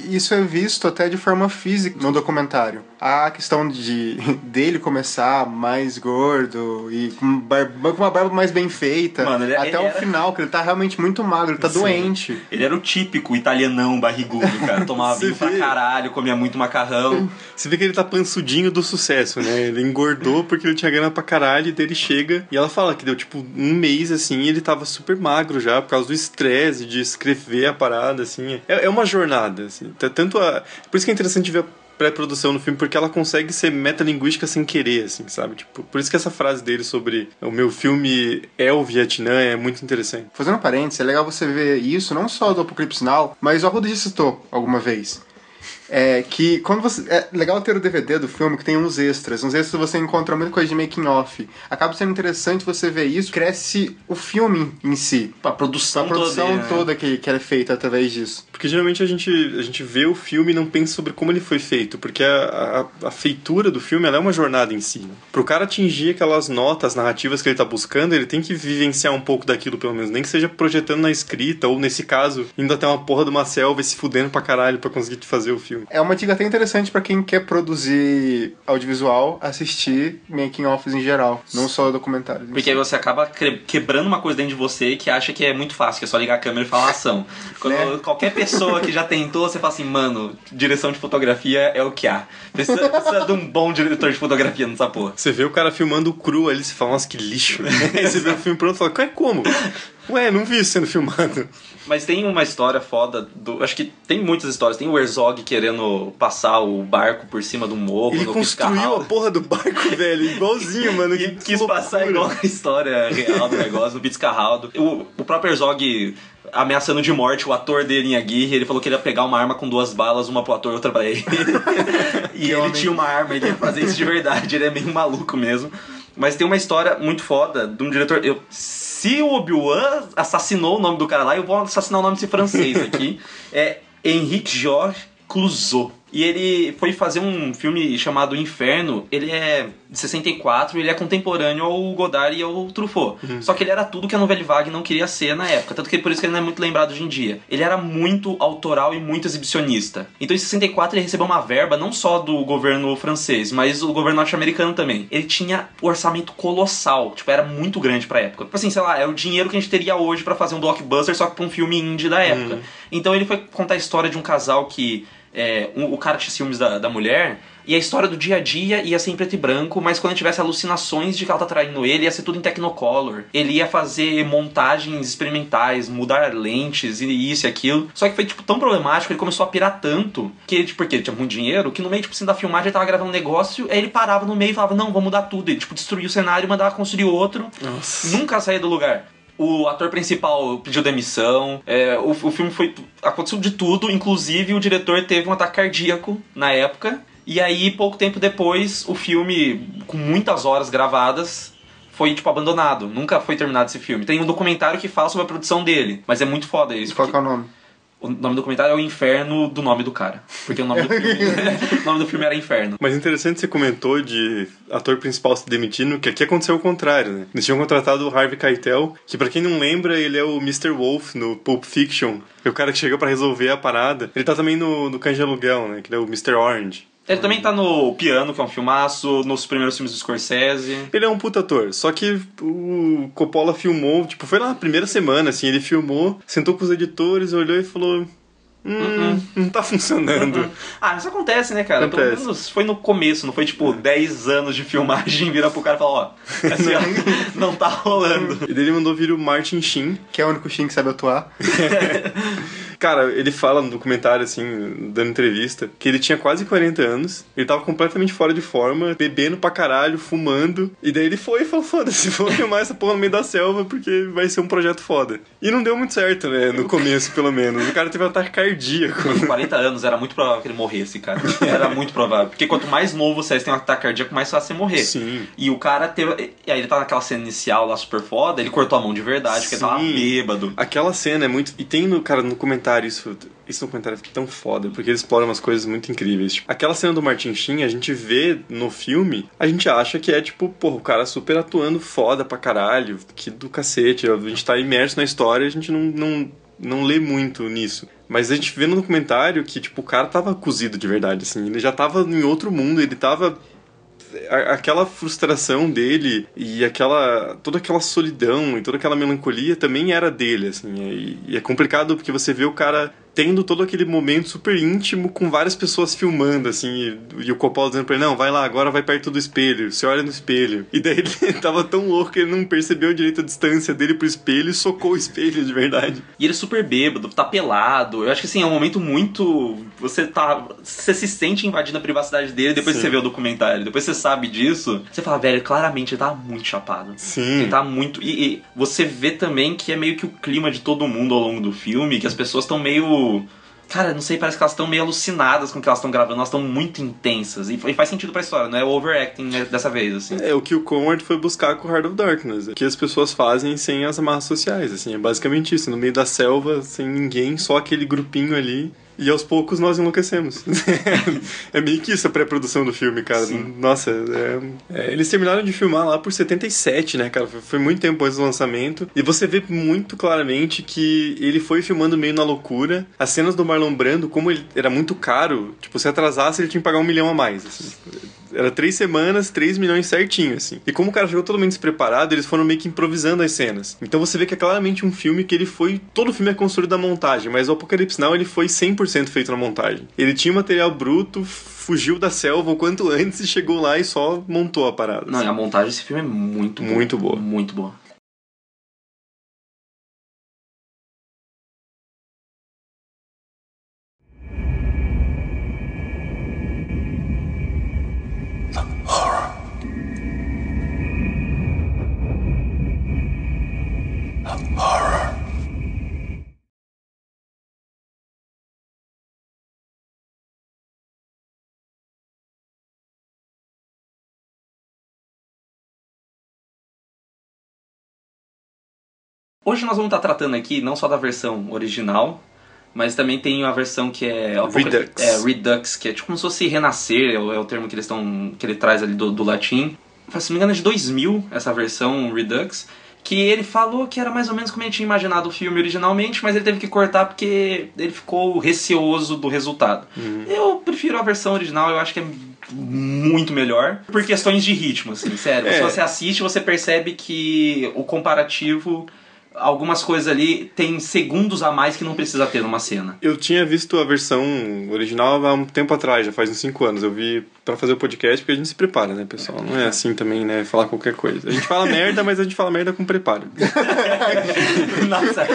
Isso é visto até de forma física no documentário. A questão de dele começar mais gordo e com, barba, com uma barba mais bem feita. Mano, ele- até ele o era- final, que ele tá realmente muito magro, ele tá Sim. doente. Ele era o típico italianão barrigudo, cara. Tomava vinho pra caralho, comia muito macarrão. Você vê que ele tá pansudinho do sucesso, né? Ele engordou porque ele tinha grana pra caralho, e daí ele chega e ela fala que deu tipo um mês assim e ele tava super magro já por causa do estresse de escrever a parada, assim. É, é uma jornada, assim. Tá- Tanto a. Por isso que é interessante ver a pré-produção no filme, porque ela consegue ser metalinguística sem querer, assim, sabe? Tipo, por isso que essa frase dele sobre o meu filme é o Vietnã é muito interessante. Fazendo um parênteses, é legal você ver isso, não só do Apocalipse Now, mas o Arruda já citou alguma vez. É que quando você. É legal ter o DVD do filme que tem uns extras. Uns extras você encontra muita coisa de making off. Acaba sendo interessante você ver isso, cresce o filme em si. A produção, A produção toda, né? toda que, que é feita através disso. Porque geralmente a gente, a gente vê o filme e não pensa sobre como ele foi feito, porque a, a, a feitura do filme ela é uma jornada em si. Né? Pro cara atingir aquelas notas narrativas que ele tá buscando, ele tem que vivenciar um pouco daquilo, pelo menos. Nem que seja projetando na escrita, ou nesse caso, indo até uma porra de uma selva e se fudendo pra caralho pra conseguir fazer o filme. É uma dica até interessante pra quem quer produzir audiovisual, assistir making offs em geral, não só documentários. Porque si. aí você acaba quebrando uma coisa dentro de você que acha que é muito fácil, que é só ligar a câmera e falar ação. Quando Né? qualquer pessoa que já tentou, você fala assim, mano, direção de fotografia é o que há. Precisa, precisa de um bom diretor de fotografia nessa porra. Você vê o cara filmando cru ali, você fala, nossa, que lixo. Aí você vê o filme pronto e fala, "Ué, como? Ué, não vi isso sendo filmado. Mas tem uma história foda do. Acho que tem muitas histórias. Tem o Herzog querendo passar o barco por cima do morro Ele no construiu Piscarral. a porra do barco, velho, igualzinho, mano. E que quis loucura. passar igual a história real do negócio, no Fitzcarraldo. O, o próprio Herzog ameaçando de morte o ator dele em Aguirre, ele falou que ele ia pegar uma arma com duas balas, uma pro ator e outra pra ele. e ele homem. tinha uma arma, ele ia fazer isso de verdade, ele é meio maluco mesmo. Mas tem uma história muito foda de um diretor. Eu, se o Obi-Wan assassinou o nome do cara lá, eu vou assassinar o nome desse francês aqui. É Henrique Georges Clouseau. E ele foi fazer um filme chamado Inferno. Ele é de 64, ele é contemporâneo ao Godard e ao Truffaut. Só que ele era tudo que a Nouvelle Vague não queria ser na época. Tanto que por isso que ele não é muito lembrado hoje em dia. Ele era muito autoral e muito exibicionista. Então em 64 ele recebeu uma verba não só do governo francês, mas o governo norte-americano também. Ele tinha um orçamento colossal. Tipo, era muito grande pra época. Tipo assim, sei lá, é o dinheiro que a gente teria hoje pra fazer um blockbuster, só que pra um filme indie da época. Então ele foi contar a história de um casal que é, um- o cara tinha ciúmes da, da mulher, e a história do dia a dia ia ser em preto e branco, mas quando ele tivesse alucinações de que ela tá traindo ele, ia ser tudo em Technicolor. Ele ia fazer montagens experimentais, mudar lentes e isso e aquilo. Só que foi, tipo, tão problemático, ele começou a pirar tanto, que ele, tipo, porque ele tinha muito dinheiro, que no meio, tipo, assim, da filmagem ele tava gravando um negócio, aí ele parava no meio e falava, não, vamos mudar tudo. Ele, tipo, destruía o cenário e mandava construir outro. Nossa. Nunca saía do lugar. O ator principal pediu demissão. é, o, o filme foi. Aconteceu de tudo, inclusive o diretor teve um ataque cardíaco na época. E aí, pouco tempo depois, o filme, com muitas horas gravadas, foi, tipo, abandonado. Nunca foi terminado esse filme. Tem um documentário que fala sobre a produção dele, mas é muito foda isso. Qual que porque é o nome? O nome do documentário é o Inferno do nome do cara. Porque o nome do filme, o nome do filme era Inferno. Mas interessante você comentou de ator principal se demitindo, que aqui aconteceu o contrário, né? Eles tinham contratado o Harvey Keitel, que pra quem não lembra, ele é o Mr. Wolf no Pulp Fiction. É o cara que chega pra resolver a parada. Ele tá também no, no Cães de Aluguel, né? Que ele é o Mr. Orange. Ele também tá no Piano, que é um filmaço, nos primeiros filmes do Scorsese. Ele é um puta ator, só que o Coppola filmou, tipo, foi lá na primeira semana, assim, ele filmou, sentou com os editores, olhou e falou... Hum, não tá funcionando. Ah, isso acontece, né, cara? Pelo Acontece. menos foi no começo, não foi tipo 10 anos de filmagem virar pro cara e falar, ó, assim, ó, não tá rolando. E daí ele mandou vir o Martin Sheen, Que é o único Shin que sabe atuar. Cara, ele fala no documentário, assim, dando entrevista, que ele tinha quase 40 anos, ele tava completamente fora de forma, bebendo pra caralho, fumando, e daí ele foi e falou, foda-se, vou filmar essa porra no meio da selva porque vai ser um projeto foda. E não deu muito certo, né, no começo, pelo menos. O cara teve um ataque cardíaco. Com 40 anos era muito provável que ele morresse, cara. Era muito provável. Porque quanto mais novo você é, tem um ataque cardíaco, mais fácil você morrer. Sim. E o cara teve. E aí ele tá naquela cena inicial lá super foda, ele cortou a mão de verdade, porque ele tava bêbado. Aquela cena é muito. E tem no, cara, no comentário isso. Isso no comentário é tão foda, porque ele explora umas coisas muito incríveis. Tipo, aquela cena do Martin Sheen, a gente vê no filme, a gente acha que é tipo, porra, o cara super atuando foda pra caralho, que do cacete. A gente tá imerso na história, a gente não, não, não lê muito nisso. Mas a gente vê no documentário que, tipo, o cara tava cozido de verdade, assim. Ele já tava em outro mundo, ele tava aquela frustração dele e aquela toda aquela solidão e toda aquela melancolia também era dele assim e, e é complicado porque você vê o cara tendo todo aquele momento super íntimo com várias pessoas filmando assim e, e o Coppola dizendo pra ele não vai lá agora vai perto do espelho você olha no espelho e daí ele tava tão louco que ele não percebeu direito a distância dele pro espelho e socou o espelho de verdade E ele é super bêbado, tá pelado. Eu acho que assim, é um momento muito. Você tá. Você se sente invadindo a privacidade dele depois Sim. que você vê o documentário. Depois você sabe disso. Você fala, velho, claramente ele tá muito chapado. sim Ele tá muito. E, e você vê também que é meio que o clima de todo mundo ao longo do filme, que as pessoas estão meio. Cara, não sei, parece que elas estão meio alucinadas com o que elas estão gravando, elas estão muito intensas. E, faz sentido pra história, não é overacting né, dessa vez, assim. É o que o Conrad foi buscar com Heart of Darkness. O que as pessoas fazem sem as amarras sociais, assim. É basicamente isso. No meio da selva, sem ninguém, só aquele grupinho ali. E aos poucos nós enlouquecemos. é meio que isso a pré-produção do filme, cara. Sim. Nossa, é- é, eles terminaram de filmar lá por 77, né, cara? Foi, muito tempo antes do lançamento. E você vê muito claramente que ele foi filmando meio na loucura. As cenas do Marlon Brando, como ele era muito caro, tipo, se atrasasse, ele tinha que pagar um milhão a mais. assim. Era três semanas, três milhões certinho, assim. E como o cara chegou totalmente despreparado, eles foram meio que improvisando as cenas. Então você vê que é claramente um filme que ele foi. Todo o filme é construído da montagem, mas o Apocalipse Now ele foi 100% feito na montagem. Ele tinha material bruto, fugiu da selva o quanto antes e chegou lá e só montou a parada. Não, e assim. a montagem desse filme é muito boa. Muito boa. Muito boa. Hoje nós vamos estar tratando aqui não só da versão original, mas também tem a versão que é Redux. É, Redux, que é tipo como se fosse renascer, é o, é o termo que eles estão que ele traz ali do, do latim. Se não me engano é de 2000 essa versão Redux, que ele falou que era mais ou menos como ele tinha imaginado o filme originalmente, mas ele teve que cortar porque ele ficou receoso do resultado. Eu prefiro a versão original, eu acho que é muito melhor por questões de ritmo, assim, sério. É. Se você assiste, você percebe que o comparativo algumas coisas ali tem segundos a mais que não precisa ter numa cena. Eu tinha visto a versão original há um tempo atrás, já faz uns 5 anos. Eu vi pra fazer o podcast porque a gente se prepara, né, pessoal? Não é assim também, né, falar qualquer coisa. A gente fala merda, mas a gente fala merda com preparo. Nossa,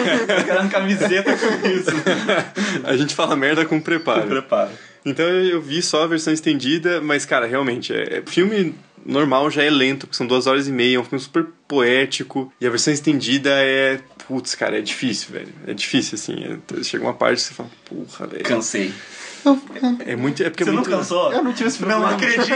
camiseta com isso. A gente fala merda com preparo. Prepara. Então eu vi só a versão estendida, mas, cara, realmente, é, é- filme normal já é lento, porque são duas horas e meia, é um filme super poético, e a versão estendida é. Putz, cara, é difícil, velho. É difícil, assim. é- chega uma parte que você fala, porra, velho. Cansei. É muito. É porque Você é não muito, cansou? Eu não tive esse Não problema. acredito.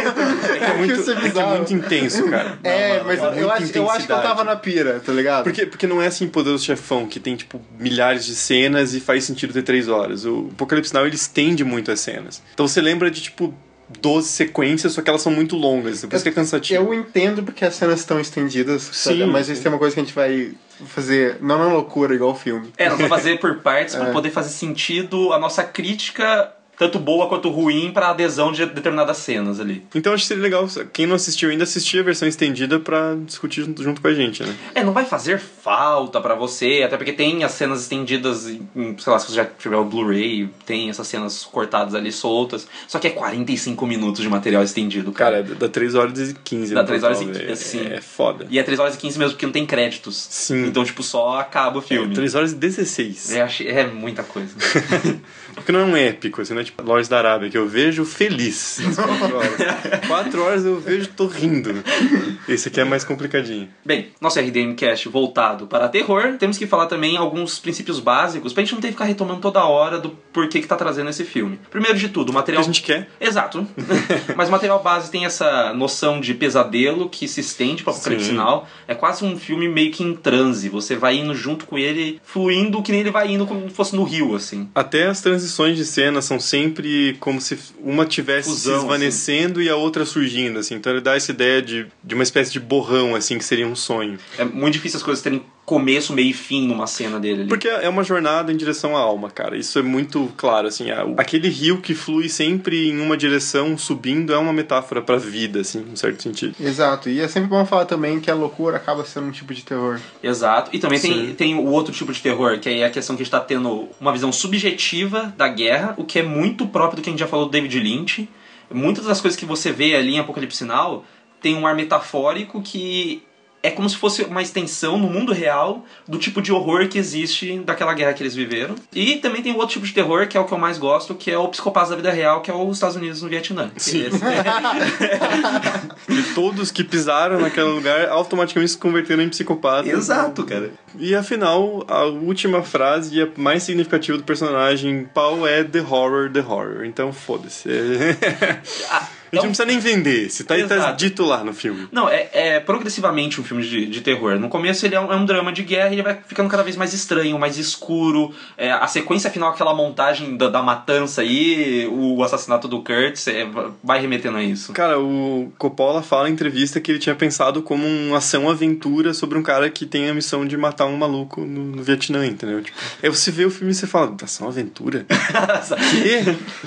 É, muito, Isso é é que é muito intenso, cara. É, mas é eu, acho, eu acho que eu tava na pira, tá ligado? Porque, porque não é assim Poderoso Chefão, que tem, tipo, milhares de cenas e faz sentido ter três horas. O Apocalipse Now, ele estende muito as cenas. Então você lembra de, tipo, 12 sequências, só que elas são muito longas. Por isso que é cansativo. Eu entendo porque as cenas estão estendidas, sabe? Sim, mas sim. isso é uma coisa que a gente vai fazer, não na loucura, igual o filme. É, nós vamos fazer por partes pra É. poder fazer sentido a nossa crítica, tanto boa quanto ruim, pra adesão de determinadas cenas ali. Então acho que seria legal, quem não assistiu ainda, assistir a versão estendida pra discutir junto, junto com a gente, né? É, não vai fazer falta pra você, até porque tem as cenas estendidas, em, sei lá, se você já tiver o Blu-ray, tem essas cenas cortadas ali soltas. Só que é 45 minutos de material estendido, cara. Cara, dá 3 horas e 15 Dá no três total, horas e velho. 15, sim. É foda. E é 3 horas e 15 mesmo, porque não tem créditos. Sim. Então, tipo, só acaba o filme. 3 horas e 16. É, é muita coisa. Porque não é um épico, assim, não é tipo Lords da Arábia, que eu vejo feliz. Quatro horas. quatro horas eu vejo tô rindo. Esse aqui é mais complicadinho. Bem, nosso RDM Cast voltado para terror, temos que falar também alguns princípios básicos pra gente não ter que ficar retomando toda hora do porquê que tá trazendo esse filme. Primeiro de tudo, o O que material. a gente quer. Exato. Mas o material base tem essa noção de pesadelo que se estende para o apocalipse Sim. Now. É quase um filme meio que em transe. Você vai indo junto com ele, fluindo que nem ele vai indo como se fosse no rio, assim. Até as transições de cena são sempre como se uma tivesse Fusão, assim. se esvanecendo e a outra surgindo, assim. Então ele dá essa ideia de, de uma espécie de borrão, assim, que seria um sonho. É muito difícil as coisas terem começo, meio e fim numa cena dele ali. Porque é uma jornada em direção à alma, cara. Isso é muito claro, assim. a- Aquele rio que flui sempre em uma direção, subindo, é uma metáfora pra vida, assim, em certo sentido. Exato, e é sempre bom falar também que a loucura acaba sendo um tipo de terror. Exato. E também tem, Sim. tem o outro tipo de terror, que é a questão que a gente tá tendo uma visão subjetiva da guerra, o que é muito próprio do que a gente já falou do David Lynch. Muitas das coisas que você vê ali em Apocalipse Now tem um ar metafórico que é como se fosse uma extensão no mundo real do tipo de horror que existe daquela guerra que eles viveram. E também tem outro tipo de terror, que é o que eu mais gosto, que é o psicopata da vida real, que é os Estados Unidos no Vietnã. Sim. Esse- E todos que pisaram naquele lugar automaticamente se converteram em psicopatas. Exato, cara. E afinal, a última frase e a mais significativa do personagem, Paul é The Horror, The Horror. Então foda-se. A gente não precisa nem vender, se tá, tá dito lá no filme. Não, é, é progressivamente um filme de, de terror. No começo ele é um, é um drama de guerra e ele vai ficando cada vez mais estranho, mais escuro. É, a sequência final, aquela montagem da, da matança aí, o assassinato do Kurtz, é, vai remetendo a isso. Cara, o Coppola fala em entrevista que ele tinha pensado como uma ação-aventura sobre um cara que tem a missão de matar um maluco no, no Vietnã, entendeu? Tipo, aí você vê o filme e você fala, ação-aventura?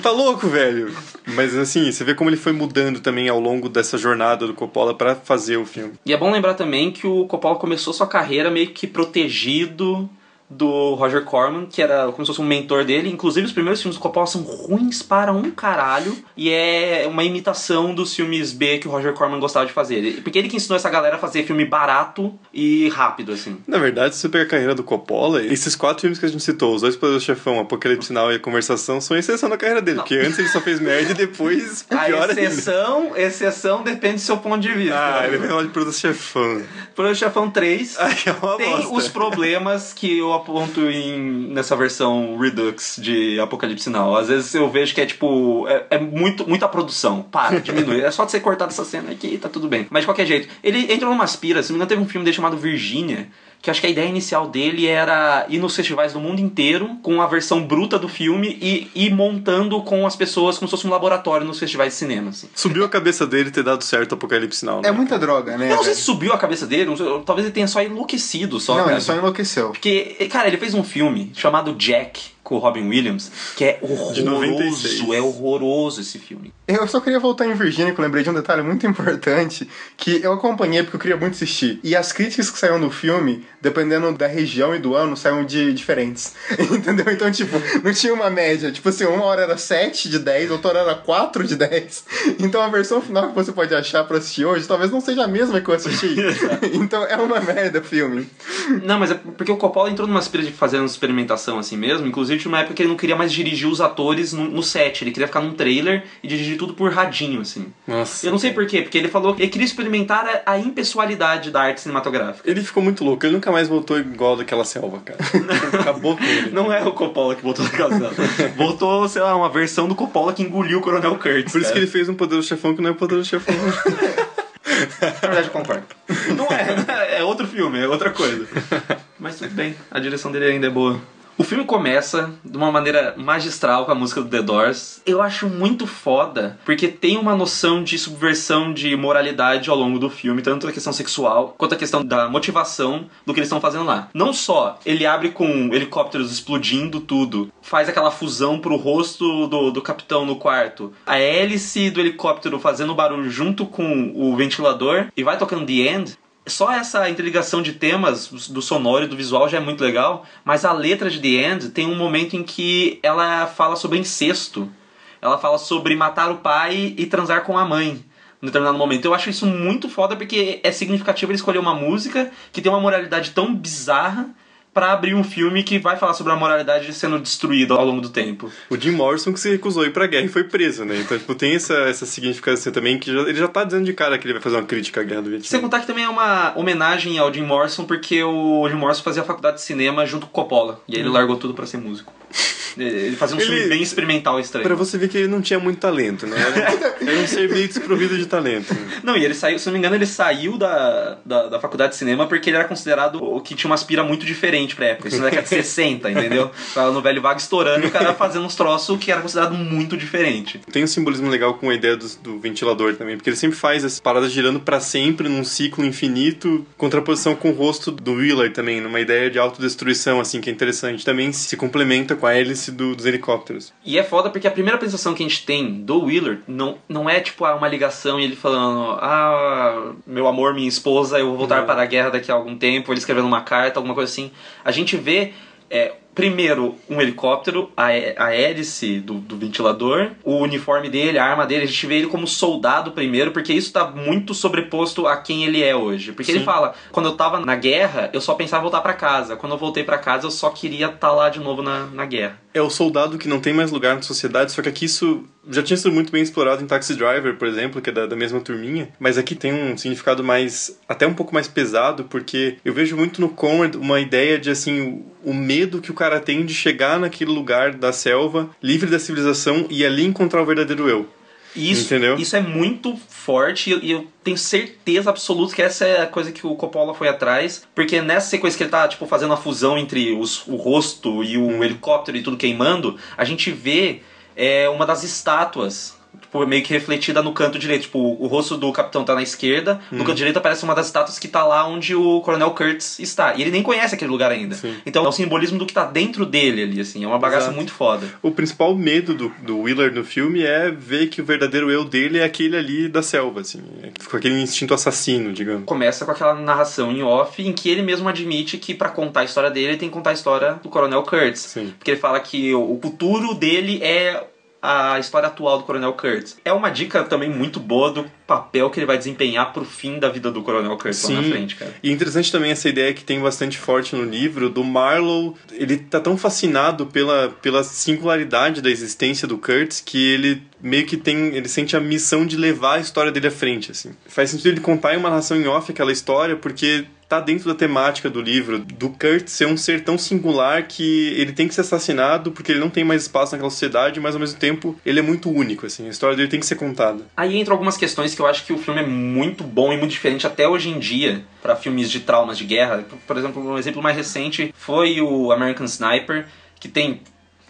Tá louco, velho? Mas assim, você vê como ele foi mudando também ao longo dessa jornada do Coppola pra fazer o filme. E é bom lembrar também que o Coppola começou sua carreira meio que protegido do Roger Corman, que era como se fosse um mentor dele. Inclusive, os primeiros filmes do Coppola são ruins para um caralho. E é uma imitação dos filmes B que o Roger Corman gostava de fazer. Porque ele que ensinou essa galera a fazer filme barato e rápido, assim. Na verdade, se você pegar a carreira do Coppola, esses quatro filmes que a gente citou, Os Dois Poderosos Chefão, Apocalipse Sinal e a Conversação, são exceção da carreira dele. Porque antes ele só fez merda e depois A pior ainda. exceção, exceção depende do seu ponto de vista. Ah, ele vai falar de Produtos Chefão. Pro Chefão 3 Ai, é tem bosta. os problemas que eu aponto em, nessa versão Redux de Apocalipse Now. Às vezes eu vejo que é tipo. É, é muito, muita produção. Para, diminui. É só de ser cortado essa cena aqui tá tudo bem. Mas de qualquer jeito, ele entrou numa aspira. Se não me engano, teve um filme dele chamado Virginia. Que acho que a ideia inicial dele era ir nos festivais do mundo inteiro com a versão bruta do filme e ir montando com as pessoas como se fosse um laboratório nos festivais de cinema. Assim. Subiu a cabeça dele ter dado certo o Apocalipse Now. né? É muita droga, né? Eu não sei se subiu a cabeça dele, talvez ele tenha só enlouquecido só. Não, cara. ele só enlouqueceu. Porque, cara, ele fez um filme chamado Jack com o Robin Williams, que é De 96. horroroso, é horroroso esse filme. Eu só queria voltar em Virgínia, que eu lembrei de um detalhe muito importante, que eu acompanhei porque eu queria muito assistir. E as críticas que saíram do filme, dependendo da região e do ano, saíram de diferentes. Entendeu? Então, tipo, não tinha uma média. Tipo assim, uma hora era 7 de 10, outra hora era 4 de 10. Então a versão final que você pode achar pra assistir hoje, talvez não seja a mesma que eu assisti. então é uma merda o filme. Não, mas é porque o Coppola entrou numa aspira de fazer uma experimentação assim mesmo. Inclusive, tinha uma época que ele não queria mais dirigir os atores no, no set. Ele queria ficar num trailer e dirigir tudo por radinho, assim. Nossa. Eu não sei porquê, porque ele falou que ele queria experimentar a, a impessoalidade da arte cinematográfica. Ele ficou muito louco, ele nunca mais voltou igual daquela selva, cara. Acabou com ele. Não é o Coppola que voltou da casa. Voltou, sei lá, uma versão do Coppola que engoliu o Coronel Kurtz. Por isso que ele fez um poderoso chefão que não é o poderoso chefão. Na verdade, eu concordo. Não é, é outro filme, é outra coisa. Mas tudo bem, a direção dele ainda é boa. O filme começa de uma maneira magistral com a música do The Doors. Eu acho muito foda, porque tem uma noção de subversão de moralidade ao longo do filme, tanto a questão sexual quanto a questão da motivação do que eles estão fazendo lá. Não só ele abre com helicópteros explodindo tudo, faz aquela fusão pro rosto do, do capitão no quarto, a hélice do helicóptero fazendo barulho junto com o ventilador e vai tocando The End. Só essa interligação de temas do sonoro e do visual já é muito legal, mas a letra de The End tem um momento em que ela fala sobre incesto. Ela fala sobre matar o pai e transar com a mãe. Em determinado momento. Eu acho isso muito foda porque é significativo ele escolher uma música que tem uma moralidade tão bizarra pra abrir um filme que vai falar sobre a moralidade sendo destruída ao longo do tempo. O Jim Morrison que se recusou a ir pra guerra e foi preso, né? Então, tipo, tem essa, essa significação também que já- ele já tá dizendo de cara que ele vai fazer uma crítica à guerra do Sem Vietnã. contar que também é uma homenagem ao Jim Morrison, porque o Jim Morrison fazia faculdade de cinema junto com Coppola. E aí ele largou tudo pra ser músico. Ele fazia um Ele- filme bem experimental estranho. Pra você ver que ele não tinha muito talento, né? Era, um ser meio desprovido de talento. Não, e ele saiu, se não me engano, ele saiu da, da, da faculdade de cinema porque ele era considerado o que tinha uma aspira muito diferente pra época. Isso na década de 60, entendeu? Tava no velho vago estourando e o cara fazendo uns troços que era considerado muito diferente. Tem um simbolismo legal com a ideia do, do ventilador também, porque ele sempre faz as paradas girando pra sempre num ciclo infinito, contraposição com o rosto do Wheeler também, numa ideia de autodestruição, assim, que é interessante. Também se complementa com a hélice do- dos helicópteros. E é foda porque a primeira apresentação que a gente tem do Wheeler não, não é tipo uma ligação e ele falando: Ah, meu amor, minha esposa, eu vou voltar para a guerra daqui a algum tempo, ele escrevendo uma carta, alguma coisa assim. A gente vê é, primeiro, um helicóptero, a, a hélice do, do ventilador, o uniforme dele, a arma dele, a gente vê ele como soldado primeiro, porque isso tá muito sobreposto a quem ele é hoje. Porque ele Sim. fala, quando eu tava na guerra, eu só pensava em voltar pra casa. Quando eu voltei pra casa, eu só queria estar lá de novo na, na guerra. É o soldado que não tem mais lugar na sociedade, só que aqui isso já tinha sido muito bem explorado em Taxi Driver, por exemplo, que é da, da mesma turminha, mas aqui tem um significado mais, até um pouco mais pesado, porque eu vejo muito no Conrad uma ideia de, assim, o, o medo que o cara tem de chegar naquele lugar da selva, livre da civilização, e ali encontrar o verdadeiro eu. Isso, Entendeu? isso é muito forte e eu, e eu tenho certeza absoluta que essa é a coisa que o Coppola foi atrás. Porque nessa sequência que ele tá, tipo, fazendo a fusão entre os- o rosto e o Hum. helicóptero e tudo queimando, a gente vê é, uma das estátuas. Tipo, meio que refletida no canto direito. Tipo, o rosto do capitão tá na esquerda, Hum. no canto direito aparece uma das estátuas que tá lá onde o Coronel Kurtz está. E ele nem conhece aquele lugar ainda. Sim. Então é o simbolismo do que tá dentro dele ali, assim. É uma bagaça Exato. muito foda. O principal medo do, do Wheeler no filme é ver que o verdadeiro eu dele é aquele ali da selva, assim, é, com aquele instinto assassino, digamos. começa com aquela narração em off em que ele mesmo admite que pra contar a história dele, ele tem que contar a história do Coronel Kurtz. Sim. Porque ele fala que o futuro dele é a história atual do Coronel Kurtz. É uma dica também muito boa do papel que ele vai desempenhar pro fim da vida do Coronel Kurtz lá na Sim. frente, cara. E é interessante também essa ideia que tem bastante forte no livro do Marlowe. Ele tá tão fascinado pela, pela singularidade da existência do Kurtz que ele meio que tem. Ele sente a missão de levar a história dele à frente, assim. Faz sentido ele contar em uma narração em off aquela história porque tá dentro da temática do livro, do Kurt ser um ser tão singular que ele tem que ser assassinado porque ele não tem mais espaço naquela sociedade, mas ao mesmo tempo ele é muito único, assim. A história dele tem que ser contada. Aí entram algumas questões que eu acho que o filme é muito bom e muito diferente até hoje em dia pra filmes de traumas de guerra. Por exemplo, um exemplo mais recente foi o American Sniper, que tem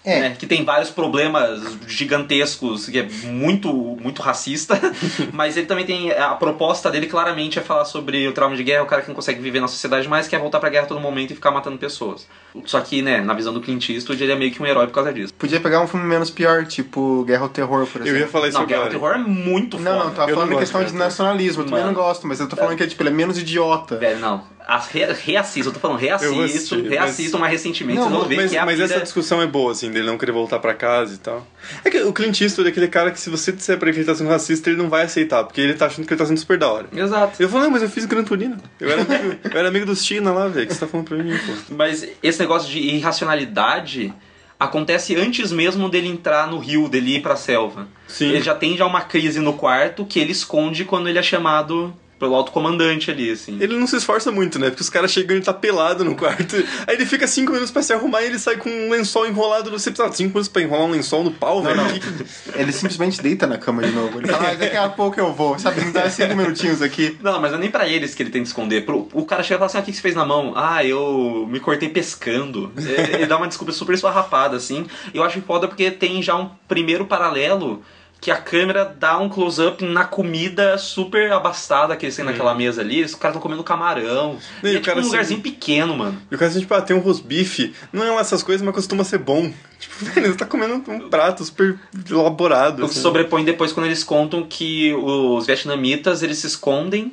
É. né, que tem vários problemas gigantescos, que é muito muito racista, mas ele também tem a proposta dele claramente é falar sobre o trauma de guerra, o cara que não consegue viver na sociedade mais, quer voltar pra guerra a todo momento e ficar matando pessoas. Só que, né, na visão do Clint Eastwood, ele é meio que um herói por causa disso. Podia pegar um filme menos pior, tipo Guerra ao Terror, por Eu exemplo. ia falar isso Não, Guerra ao agora. Terror é muito Não, não, foda. tava Eu falando não questão de nacionalismo. Eu também não gosto, mas eu tô falando que tipo, ele é menos idiota. Velho, não. As re, reassisto, eu tô falando, reassisto, Eu assisti, mas- reassisto mais recentemente. Não, vocês vão ver mas, que é a mas essa discussão é boa, assim, dele não querer voltar pra casa e tal. É que o Clint Eastwood é aquele cara que se você disser pra ele que ele tá sendo racista, ele não vai aceitar, porque ele tá achando que ele tá sendo super da hora. Exato. Eu falo, não, mas eu fiz Gran Turino. Eu era amigo, eu era amigo dos China lá, velho, que você tá falando pra mim, pô. Mas esse negócio de irracionalidade acontece antes mesmo dele entrar no rio, dele ir pra selva. Sim. Ele já tem já uma crise no quarto que ele esconde quando ele é chamado pelo alto comandante ali, assim. Ele não se esforça muito, né? Porque os caras chegam e ele tá pelado no quarto. Aí ele fica cinco minutos pra se arrumar e ele sai com um lençol enrolado. no- Você precisa cinco minutos pra enrolar um lençol no pau, velho? Ele simplesmente deita na cama de novo. Ele fala, ah, daqui a pouco eu vou. Sabe, me dá cinco minutinhos aqui. Não, mas não é nem pra eles que ele tem que esconder. Pro- o cara chega e fala assim: ah, o que você fez na mão? Ah, eu me cortei pescando. ele, ele dá uma desculpa super esfarrapada, assim. E eu acho foda porque tem já um primeiro paralelo que a câmera dá um close-up na comida super abastada que eles têm naquela mesa ali. Os caras estão comendo camarão. E E é tipo um se- lugarzinho pequeno, mano. E o cara assim, tipo, ah, tem um rosbife. Não é lá essas coisas, mas costuma ser bom. Tipo, você tá comendo um prato super elaborado. O que assim. sobrepõe depois quando eles contam que os vietnamitas eles se escondem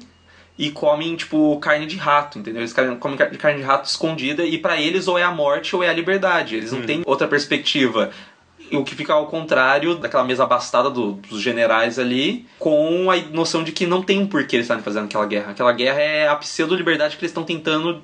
e comem, tipo, carne de rato, entendeu? Eles comem car- carne de rato escondida e pra eles ou é a morte ou é a liberdade. Eles não têm outra perspectiva. O que fica ao contrário daquela mesa abastada do- dos generais ali, com a noção de que não tem um porquê eles estarem fazendo aquela guerra. Aquela guerra é a pseudo-liberdade que eles estão tentando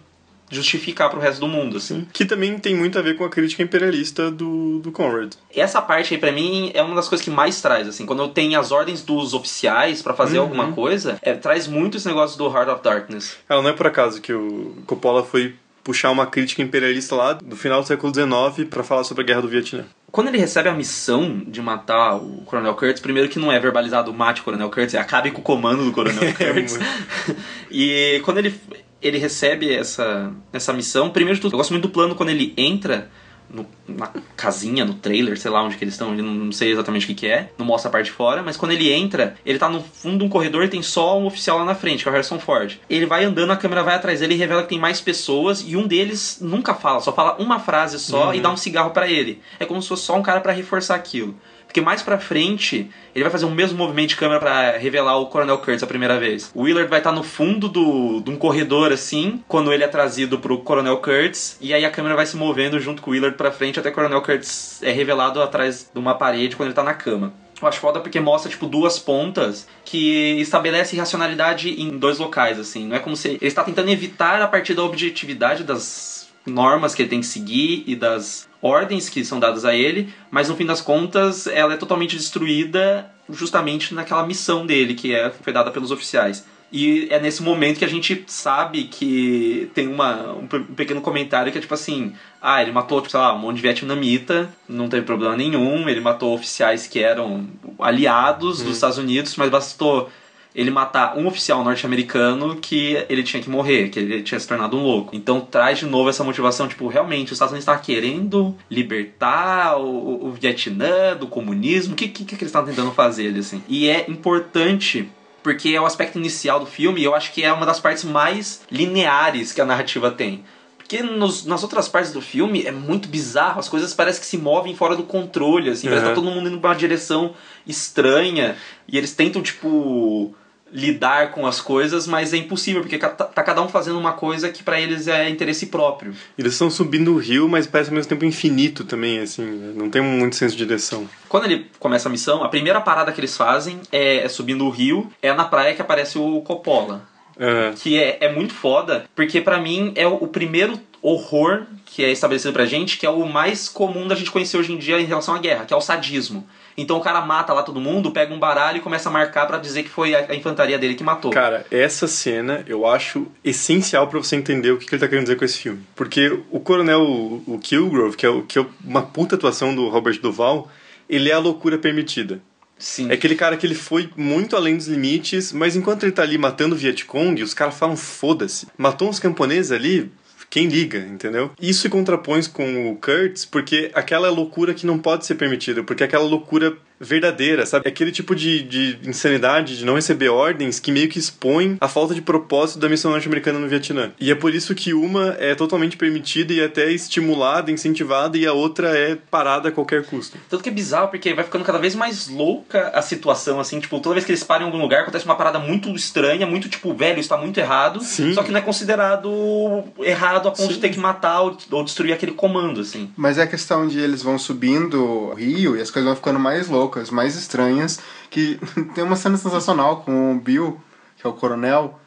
justificar pro resto do mundo, assim. Que também tem muito a ver com a crítica imperialista do, do Conrad. Essa parte aí pra mim é uma das coisas que mais traz, assim, quando eu tenho as ordens dos oficiais pra fazer Uhum. alguma coisa, é, traz muito esse negócio do Heart of Darkness. Ela não é por acaso que o Coppola foi puxar uma crítica imperialista lá do final do século XIX pra falar sobre a guerra do Vietnã. Quando ele recebe a missão de matar o Coronel Kurtz, primeiro que não é verbalizado mate o Coronel Kurtz, é acabe com o comando do Coronel Kurtz. e quando ele, ele recebe essa, essa missão, primeiro de tudo, eu gosto muito do plano quando ele entra no- na casinha, no trailer, sei lá onde que eles estão, não, sei exatamente o que, que é, não mostra a parte de fora, mas quando ele entra, ele tá no fundo de um corredor e tem só um oficial lá na frente, que é o Harrison Ford. Ele vai andando, a câmera vai atrás dele e revela que tem mais pessoas e um deles nunca fala, só fala uma frase só e dá um cigarro pra ele. É como se fosse só um cara pra reforçar aquilo. Porque mais pra frente, ele vai fazer o mesmo movimento de câmera pra revelar o Coronel Kurtz a primeira vez. O Willard vai estar no fundo do, de um corredor, assim, quando ele é trazido pro Coronel Kurtz, e aí a câmera vai se movendo junto com o Willard pra frente até o Coronel Kurtz é revelado atrás de uma parede quando ele tá na cama. Eu acho foda porque mostra, tipo, duas pontas que estabelece racionalidade em dois locais, assim. Não é como se ele está tentando evitar a partir da objetividade das normas que ele tem que seguir e das ordens que são dadas a ele, mas no fim das contas ela é totalmente destruída justamente naquela missão dele, que é, foi dada pelos oficiais. E é nesse momento que a gente sabe que tem uma, um pe- pequeno comentário que é tipo assim: ah, ele matou, tipo, sei lá, um monte de vietnamita, não teve problema nenhum, ele matou oficiais que eram aliados dos Estados Unidos, mas bastou ele matar um oficial norte-americano que ele tinha que morrer, que ele tinha se tornado um louco. Então traz de novo essa motivação, tipo, realmente, os Estados Unidos estavam querendo libertar o, o Vietnã do comunismo, o que, que, que eles estavam tentando fazer ali, assim. E é importante porque é o aspecto inicial do filme e eu acho que é uma das partes mais lineares que a narrativa tem. Porque nos- nas outras partes do filme é muito bizarro, as coisas parecem que se movem fora do controle, assim, parece que tá Uhum. todo mundo indo pra uma direção estranha e eles tentam, tipo, lidar com as coisas, mas é impossível, porque ca- tá cada um fazendo uma coisa que pra eles é interesse próprio. Eles estão subindo o rio, mas parece ao mesmo tempo infinito também, assim. né? Não tem muito senso de direção. Quando ele começa a missão, a primeira parada que eles fazem é, é subindo o rio, é na praia que aparece o Coppola. É. que é, é muito foda, porque pra mim é o, o primeiro horror que é estabelecido pra gente, que é o mais comum da gente conhecer hoje em dia em relação à guerra, que é o sadismo. Então o cara mata lá todo mundo, pega um baralho e começa a marcar pra dizer que foi a, infantaria dele que matou. Cara, essa cena eu acho essencial pra você entender o que, que ele tá querendo dizer com esse filme. Porque o coronel, o o Kilgrove, que é, o- que é uma puta atuação do Robert Duval, ele é a loucura permitida. Sim. É aquele cara que ele foi muito além dos limites, mas enquanto ele tá ali matando o Vietcong, os caras falam foda-se. Matou uns camponeses ali, quem liga, entendeu? Isso se contrapõe com o Kurtz, porque aquela loucura que não pode ser permitida, porque aquela loucura verdadeira, sabe? É aquele tipo de, de insanidade, de não receber ordens, que meio que expõe a falta de propósito da missão norte-americana no Vietnã. E é por isso que uma é totalmente permitida e até estimulada, incentivada, e a outra é parada a qualquer custo. Tanto que é bizarro, porque vai ficando cada vez mais louca a situação, assim, tipo, toda vez que eles param em algum lugar, acontece uma parada muito estranha, muito tipo, velho, isso tá muito errado, Sim. só que não é considerado errado a ponto Sim. de ter que matar ou, ou destruir aquele comando, assim. Mas é a questão de eles vão subindo o rio e as coisas vão ficando mais loucas, mais estranhas. Que tem uma cena sensacional com o Bill, que é o coronel,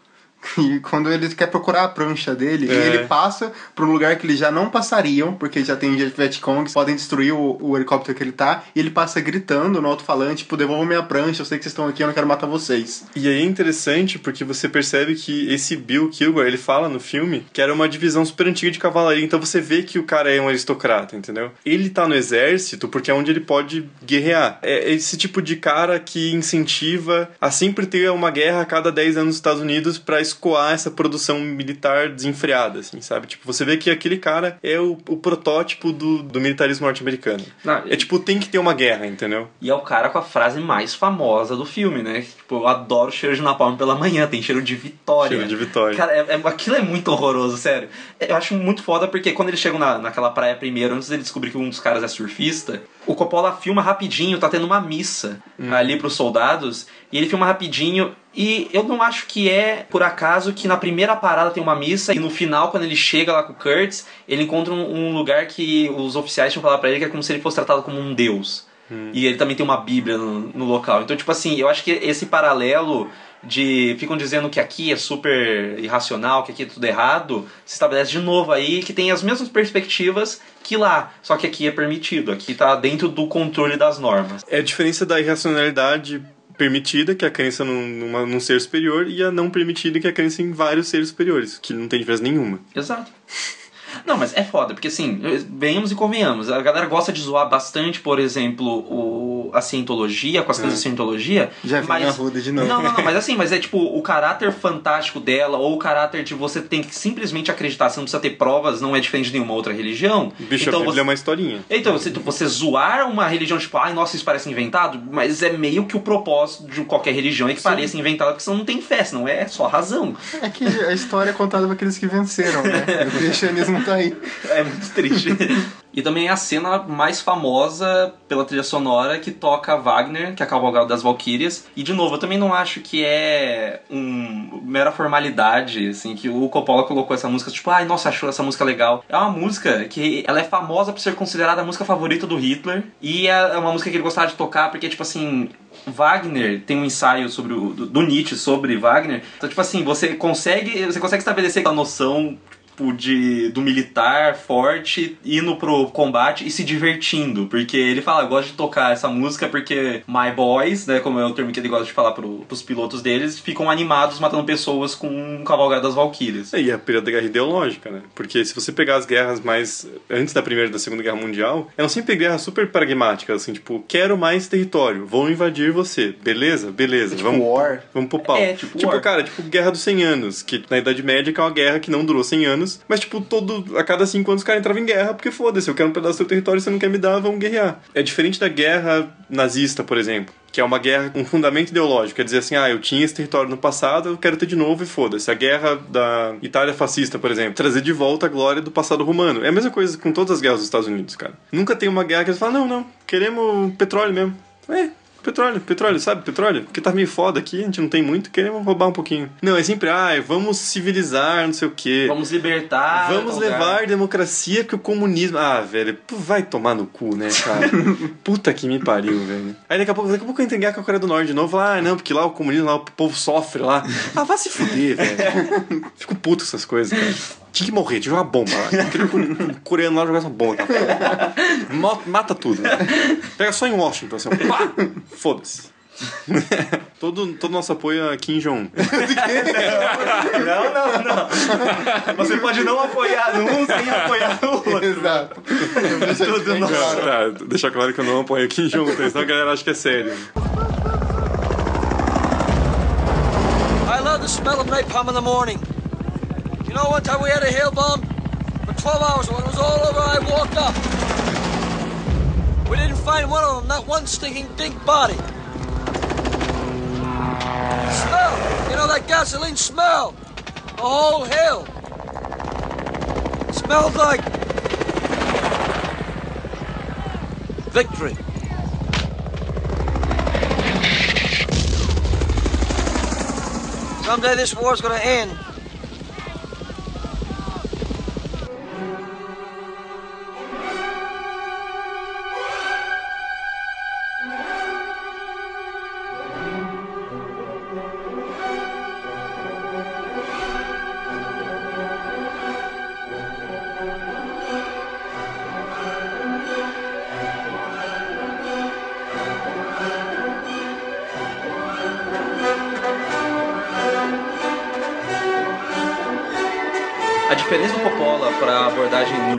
e quando ele quer procurar a prancha dele, É. ele passa para um lugar que eles já não passariam, porque já tem Vietcongs, podem destruir o, o helicóptero que ele tá, e ele passa gritando no alto-falante, tipo, devolvam minha prancha, eu sei que vocês estão aqui, eu não quero matar vocês. E aí é interessante porque você percebe que esse Bill Kilgore, ele fala no filme que era uma divisão super antiga de cavalaria, então você vê que o cara é um aristocrata, entendeu? Ele tá no exército porque é onde ele pode guerrear. É esse tipo de cara que incentiva a sempre ter uma guerra a cada 10 anos nos Estados Unidos pra escoar essa produção militar desenfreada, assim, sabe? Tipo, você vê que aquele cara é o, o protótipo do, do militarismo norte-americano. É tipo, tem que ter uma guerra, entendeu? E é o cara com a frase mais famosa do filme, né? Tipo, eu adoro cheiro de napalm pela manhã, tem cheiro de vitória. Cheiro de vitória. Cara, é- é- aquilo é muito horroroso, sério. Eu acho muito foda porque quando eles chegam na, naquela praia primeiro, antes dele descobrir que um dos caras é surfista, o Coppola filma rapidinho, tá tendo uma missa ali pros soldados, e ele filma rapidinho. E eu não acho que é por acaso que na primeira parada tem uma missa e no final, quando ele chega lá com o Kurtz, ele encontra um, um lugar que os oficiais tinham falado pra ele que é como se ele fosse tratado como um deus. E ele também tem uma bíblia no, no local. Então, tipo assim, eu acho que esse paralelo de ficam dizendo que aqui é super irracional, que aqui é tudo errado, se estabelece de novo aí que tem as mesmas perspectivas que lá, só que aqui é permitido, aqui tá dentro do controle das normas. É a diferença da irracionalidade permitida, que é a crença num, numa- num ser superior, e a não permitida, que é a crença em vários seres superiores, que não tem diferença nenhuma. Exato. Não, mas é foda, porque assim, venhamos e convenhamos. A galera gosta de zoar bastante, por exemplo, o, a cientologia, com as coisas da cientologia. Já vi mas... na Ruda de novo. Não, não, não, mas assim, mas é tipo o caráter fantástico dela, ou o caráter de você tem que simplesmente acreditar, você não precisa ter provas, não é diferente de nenhuma outra religião. Bicho, então a Bíblia você... é uma historinha. Então, você, você zoar uma religião, tipo, ai, nossa, isso parece inventado, mas é meio que o propósito de qualquer religião é que pareça inventado, porque senão não tem fé, senão é só razão. É que a história é contada para aqueles que venceram, né? O cristianismo tá aí. É muito triste. E também a cena mais famosa pela trilha sonora que toca Wagner, que é a Cavalgada das Valquírias. E de novo, eu também não acho que é um mera formalidade, assim, que o Coppola colocou essa música, tipo, ai, nossa, achou essa música legal. É uma música que ela é famosa por ser considerada a música favorita do Hitler. E é uma música que ele gostava de tocar porque, tipo assim, Wagner tem um ensaio sobre o, do, do Nietzsche sobre Wagner. Então, tipo assim, você consegue, você consegue estabelecer a noção tipo, de, do militar forte indo pro combate e se divertindo. Porque ele fala, eu gosto de tocar essa música porque my boys, né, como é o termo que ele gosta de falar pro, pros pilotos deles, ficam animados matando pessoas com um cavalgado das valquírias. E a período da guerra ideológica, né? Porque se você pegar as guerras mais antes da Primeira e da Segunda Guerra Mundial, eram sempre guerras super pragmáticas, assim, tipo, quero mais território, vou invadir você. Beleza? Beleza. Tipo vamos, war. vamos pro pau. É, tipo tipo war. cara, tipo Guerra dos 100 Anos, que na Idade Média é uma guerra que não durou 100 anos, mas tipo, todo, a cada 5 anos os caras entravam em guerra, porque foda-se, eu quero um pedaço do seu território, você não quer me dar, vamos guerrear. É diferente da guerra nazista, por exemplo. Que é uma guerra com fundamento ideológico. Quer dizer assim, ah, eu tinha esse território no passado, eu quero ter de novo e foda-se. A guerra da Itália fascista, por exemplo. Trazer de volta a glória do passado romano. É a mesma coisa com todas as guerras dos Estados Unidos, cara. Nunca tem uma guerra que eles falam, não, não, queremos petróleo mesmo. É, Petróleo, petróleo, sabe? Petróleo. Porque tá meio foda aqui, a gente não tem muito, queremos roubar um pouquinho. Não, é sempre, ah, vamos civilizar, não sei o quê. Vamos libertar. Vamos levar lugar. democracia que o comunismo. Ah, velho, vai tomar no cu, né, cara? Puta que me pariu, velho. Aí daqui a pouco, daqui a pouco eu guerra com a Coreia do Norte de novo. Ah, não, porque lá o comunismo, lá o povo sofre lá. Ah, vai se fuder, velho. Fico puto com essas coisas, cara. Tinha que morrer, tinha que jogar bomba lá. Aquele coreano lá jogar essa bomba. Cara. Mo- Mata tudo. Pega só em Washington, assim, ó. Pá! Foda-se. todo, todo nosso apoio a Kim Jong. Não, não, não. Você pode não apoiar num sem apoiar no outro. Exato. Tudo nosso. claro. Tá, deixar claro que eu não apoio Kim Jong, senão a galera acha que é sério. I love the smell of napalm in the morning. Know, one time we had a hail bomb for 12 hours. When it was all over, I walked up. We didn't find one of them, not one stinking big body. Smell! You know that gasoline smell? The whole hill. Smelled like victory. Someday this war's gonna end.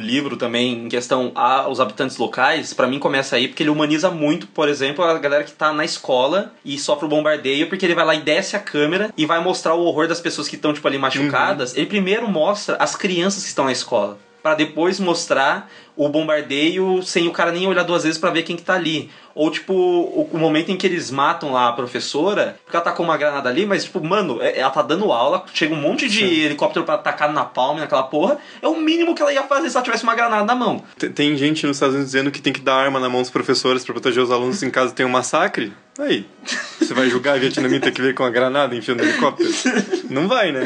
Livro também, em questão aos habitantes locais, pra mim começa aí porque ele humaniza muito, por exemplo, a galera que tá na escola e sofre o bombardeio, porque ele vai lá e desce a câmera e vai mostrar o horror das pessoas que estão, tipo, ali machucadas. Ele primeiro mostra as crianças que estão na escola. Pra depois mostrar o bombardeio sem o cara nem olhar duas vezes pra ver quem que tá ali. Ou, tipo, o, o momento em que eles matam lá a professora, porque ela tá com uma granada ali, mas, tipo, mano, é- ela tá dando aula, chega um monte de helicóptero pra atacar na palma, naquela porra. É o mínimo que ela ia fazer se ela tivesse uma granada na mão. Tem- Tem gente nos Estados Unidos dizendo que tem que dar arma na mão dos professores pra proteger os alunos em caso tenha um massacre. Aí, você vai julgar a vietnamita que veio com a granada enfiando no helicóptero? Não vai, né?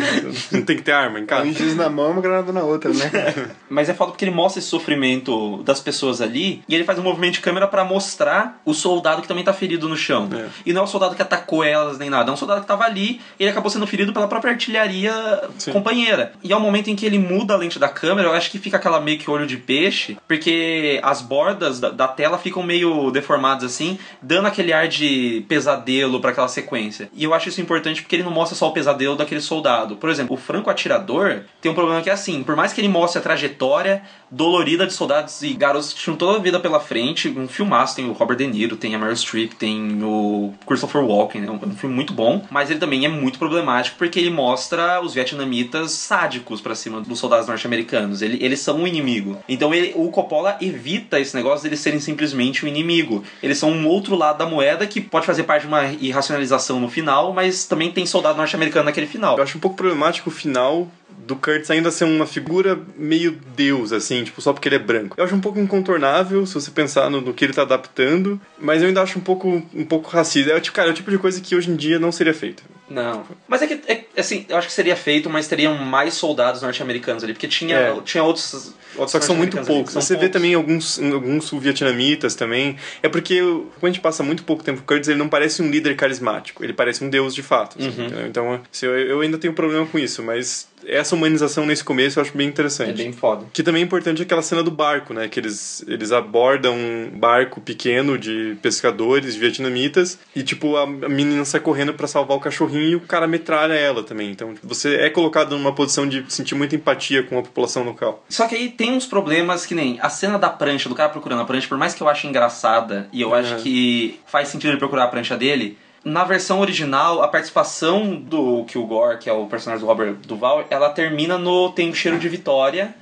Não tem que ter arma em Um casa. giz na mão e uma granada na outra, né? Mas é foda porque ele mostra esse sofrimento das pessoas ali e ele faz um movimento de câmera pra mostrar o soldado que também tá ferido no chão. É. E não é o soldado que atacou elas nem nada, é um soldado que tava ali e ele acabou sendo ferido pela própria artilharia Sim. companheira. E é o momento em que ele muda a lente da câmera, eu acho que fica aquela meio que olho de peixe, porque as bordas da, da tela ficam meio deformadas assim, dando aquele ar de pesadelo pra aquela sequência. E eu acho isso importante porque ele não mostra só o pesadelo daquele soldado. Por exemplo, o franco atirador tem um problema que é assim, por mais que ele mostre a trajetória dolorida de soldados e garotos que tinham toda a vida pela frente, um filmaço, tem o Robert De Niro, tem a Meryl Streep, tem o Christopher Walken, é um, filme muito bom, mas ele também é muito problemático porque ele mostra os vietnamitas sádicos pra cima dos soldados norte-americanos. Ele- eles são um inimigo. Então ele- o Coppola evita esse negócio deles serem simplesmente um inimigo. Eles são um outro lado da moeda que pode fazer parte de uma irracionalização no final, mas também tem soldado norte-americano naquele final. Eu acho um pouco problemático o final do Kurtz ainda ser uma figura meio deus, assim, tipo, só porque ele é branco. Eu acho um pouco incontornável se você pensar no, no que ele tá adaptando, mas eu ainda acho um pouco, um pouco racista. É, tipo, cara, é o tipo de coisa que hoje em dia não seria feita. Não. Mas é que, é, assim, eu acho que seria feito, mas teriam mais soldados norte-americanos ali, porque tinha, É. tinha outros, outros Só que são muito poucos. são Você vê poucos. também alguns, alguns sul-vietnamitas também. É porque quando a gente passa muito pouco tempo com o Kurtz, ele não parece um líder carismático. Ele parece um deus de fato. assim, Uhum. Então, assim, eu, eu ainda tenho problema com isso, mas essa humanização nesse começo eu acho bem interessante. É bem foda. Que também é importante aquela cena do barco, né? Que eles, eles abordam um barco pequeno de pescadores vietnamitas e, tipo, a, menina sai correndo pra salvar o cachorrinho e o cara metralha ela também. Então, tipo, você é colocado numa posição de sentir muita empatia com a população local. Só que aí tem uns problemas que nem a cena da prancha, do cara procurando a prancha, por mais que eu ache engraçada e eu acho que faz sentido ele procurar a prancha dele, na versão original, a participação do Kilgore, que é o personagem do Robert Duval, ela termina no Tem um cheiro de vitória.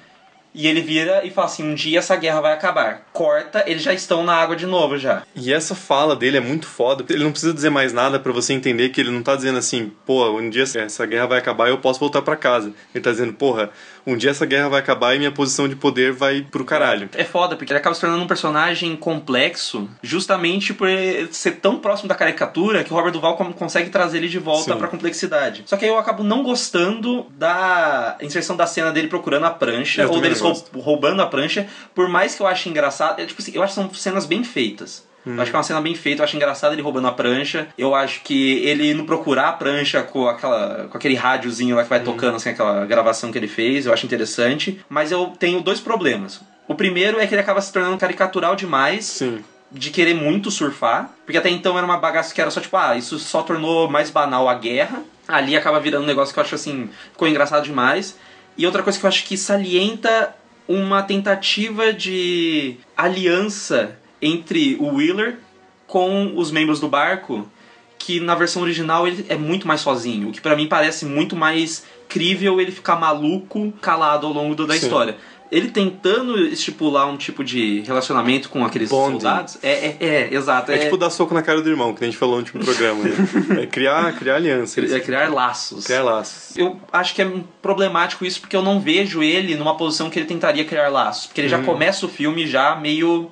E ele vira e fala assim: um dia essa guerra vai acabar. Corta, eles já estão na água de novo já. E essa fala dele é muito foda. Ele não precisa dizer mais nada pra você entender que ele não tá dizendo assim, pô, um dia essa guerra vai acabar e eu posso voltar pra casa. Ele tá dizendo, porra, um dia essa guerra vai acabar e minha posição de poder vai pro caralho. É foda, porque ele acaba se tornando um personagem complexo justamente por ser tão próximo da caricatura que o Robert Duval consegue trazer ele de volta Sim. pra complexidade. Só que aí eu acabo não gostando da inserção da cena dele procurando a prancha, Eu ou deles gosto. roubando a prancha, por mais que eu ache engraçado. É, tipo assim, eu acho que são cenas bem feitas. Hum. Eu acho que é uma cena bem feita, eu acho engraçado ele roubando a prancha. Eu acho que ele não procurar a prancha com, aquela, com aquele rádiozinho lá que Hum. vai tocando, assim, aquela gravação que ele fez, eu acho interessante. Mas eu tenho dois problemas. O primeiro é que ele acaba se tornando caricatural demais Sim. de querer muito surfar, porque até então era uma bagaça que era só tipo, ah, isso só tornou mais banal a guerra. Ali acaba virando um negócio que eu acho assim, ficou engraçado demais. E outra coisa que eu acho que salienta uma tentativa de aliança entre o Wheeler com os membros do barco, que na versão original ele é muito mais sozinho, o que pra mim parece muito mais crível ele ficar maluco, calado ao longo da Sim. história. Ele tentando estipular um tipo de relacionamento com aqueles Bonding. soldados. É, é, é, exato. É, tipo dar soco na cara do irmão, que a gente falou no último programa. Né? É criar, criar alianças. é criar laços. Criar laços. Eu acho que é problemático isso porque eu não vejo ele numa posição que ele tentaria criar laços. Porque ele já começa o filme já meio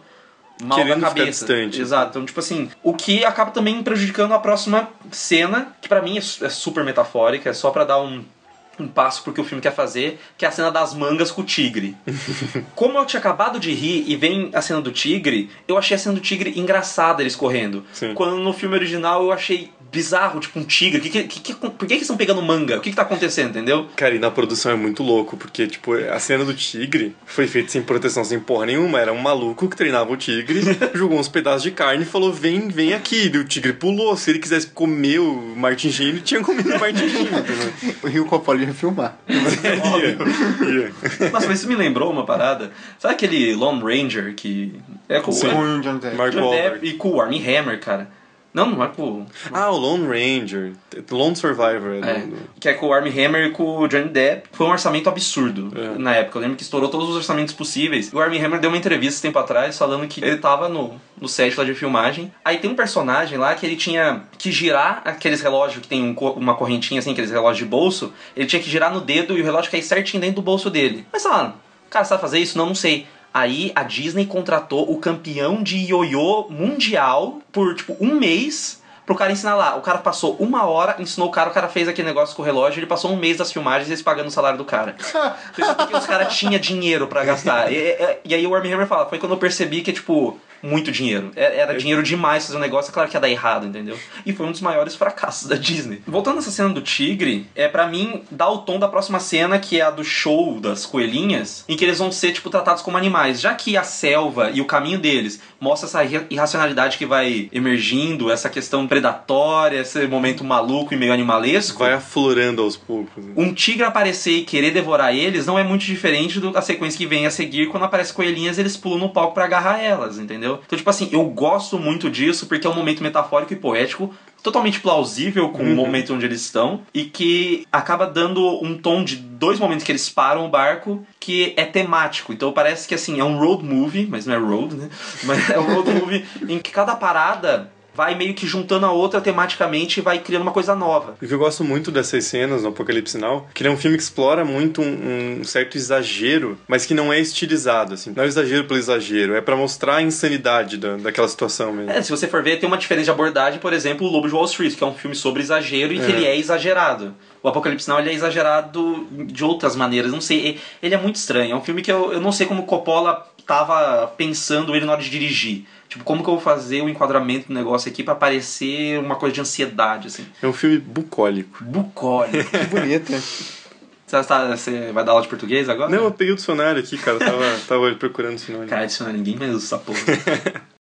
mal Uhum. Querendo da ficar cabeça. distante. Exato. Então, tipo assim, o que acaba também prejudicando a próxima cena, que pra mim é é super metafórica, é só pra dar um, um passo pro que o filme quer fazer, que é a cena das mangas com o tigre. Como eu tinha acabado de rir e vem a cena do tigre, eu achei a cena do tigre engraçada eles correndo. Sim. Quando no filme original eu achei bizarro, tipo um tigre. Que, que, que, por que, que eles estão pegando manga? O que, que tá acontecendo, entendeu? Cara, e na produção é muito louco, porque, tipo, a cena do tigre foi feita sem proteção, sem porra nenhuma. Era um maluco que treinava o tigre, jogou uns pedaços de carne e falou: vem, vem aqui. E o tigre pulou. Se ele quisesse comer o Martin Sheen, ele tinha comido o Martin Sheen. entendeu? O Rio Coppola ia filmar. Nossa, mas isso me lembrou uma parada. Sabe aquele Lone Ranger que. É com o. Mark Wahlberg. Depp e com o Armie Hammer, cara. Não, não é com. Ah, o Lone Ranger. Lone Survivor. É, do- que é com o Armie Hammer e com o Johnny Depp. Foi um orçamento absurdo É. na época. Eu lembro que estourou todos os orçamentos possíveis. E o Armie Hammer deu uma entrevista tempo atrás falando que ele tava no, no set lá de filmagem. Aí tem um personagem lá que ele tinha que girar aqueles relógios que tem um uma correntinha assim, aqueles relógios de bolso. Ele tinha que girar no dedo e o relógio cair certinho dentro do bolso dele. Mas falaram, cara, você vai fazer isso? Não, não sei. Aí a Disney contratou o campeão de ioiô mundial por tipo um mês pro cara ensinar lá. O cara passou uma hora, ensinou o cara, o cara fez aquele negócio com o relógio, ele passou um mês das filmagens e eles pagando o salário do cara. Isso porque os caras tinham dinheiro pra gastar. E, e- e aí o Armie Hammer fala, foi quando eu percebi que, tipo, muito dinheiro. É- Era dinheiro demais fazer um negócio, é claro que ia dar errado, entendeu? E foi um dos maiores fracassos da Disney. Voltando nessa cena do tigre, é para mim dar o tom da próxima cena, que é a do show das coelhinhas, em que eles vão ser, tipo, tratados como animais. Já que a selva e o caminho deles mostra essa irra- irracionalidade que vai emergindo, essa questão predatória, esse momento maluco e meio animalesco. Vai aflorando aos poucos. né? Um tigre aparecer e querer devorar eles não é muito diferente da sequência que vem a seguir quando aparece coelhinhas eles pulam no palco pra agarrar elas, entendeu? Então, tipo assim, eu gosto muito disso porque é um momento metafórico e poético totalmente plausível com o momento onde eles estão e que acaba dando um tom de dois momentos que eles param o barco que é temático. Então parece que assim, é um road movie, mas não é road, né? Mas é um road movie em que cada parada vai meio que juntando a outra tematicamente e vai criando uma coisa nova. O que eu gosto muito dessas cenas no Apocalipse Now, que ele é um filme que explora muito um, um certo exagero, mas que não é estilizado, assim. Não é exagero pelo exagero, é para mostrar a insanidade da, daquela situação mesmo. É, se você for ver, tem uma diferença de abordagem, por exemplo, o Lobo de Wall Street, que é um filme sobre exagero e que É. ele é exagerado. O Apocalipse Now ele é exagerado de outras maneiras, não sei, ele é muito estranho. É um filme que eu, eu não sei como Coppola tava pensando ele na hora de dirigir. Tipo, como que eu vou fazer o enquadramento do negócio aqui pra parecer uma coisa de ansiedade, assim. É um filme bucólico. Bucólico. Que bonito. você, tá- você vai dar aula de português agora? Não, eu peguei o dicionário aqui, cara. Tava, tava procurando o sinônimo. Cara, é ninguém mais usa essa porra.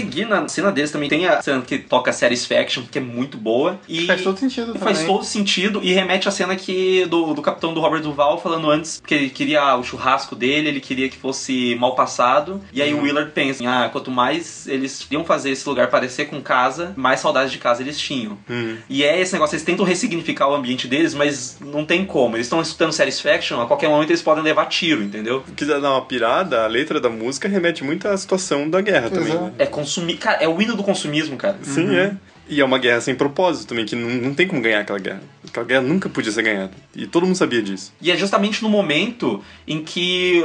seguir na cena deles também tem a cena que toca Satisfaction, que é muito boa. E Faz todo sentido e faz também. todo sentido e remete à cena que do, do capitão do Robert Duval falando antes que ele queria o churrasco dele, ele queria que fosse mal passado. E aí o Willard pensa, ah, quanto mais eles iam fazer esse lugar parecer com casa, mais saudades de casa eles tinham. Hum. E é esse negócio, eles tentam ressignificar o ambiente deles, mas não tem como. Eles estão escutando Satisfaction, a qualquer momento eles podem levar tiro, entendeu? Se quiser dar uma pirada, a letra da música remete muito à situação da guerra também. Né? É consumir. Cara, é o hino do consumismo, cara. Sim, é. E é uma guerra sem propósito também, que não, não tem como ganhar aquela guerra. Aquela guerra nunca podia ser ganhada. E todo mundo sabia disso. E é justamente no momento em que,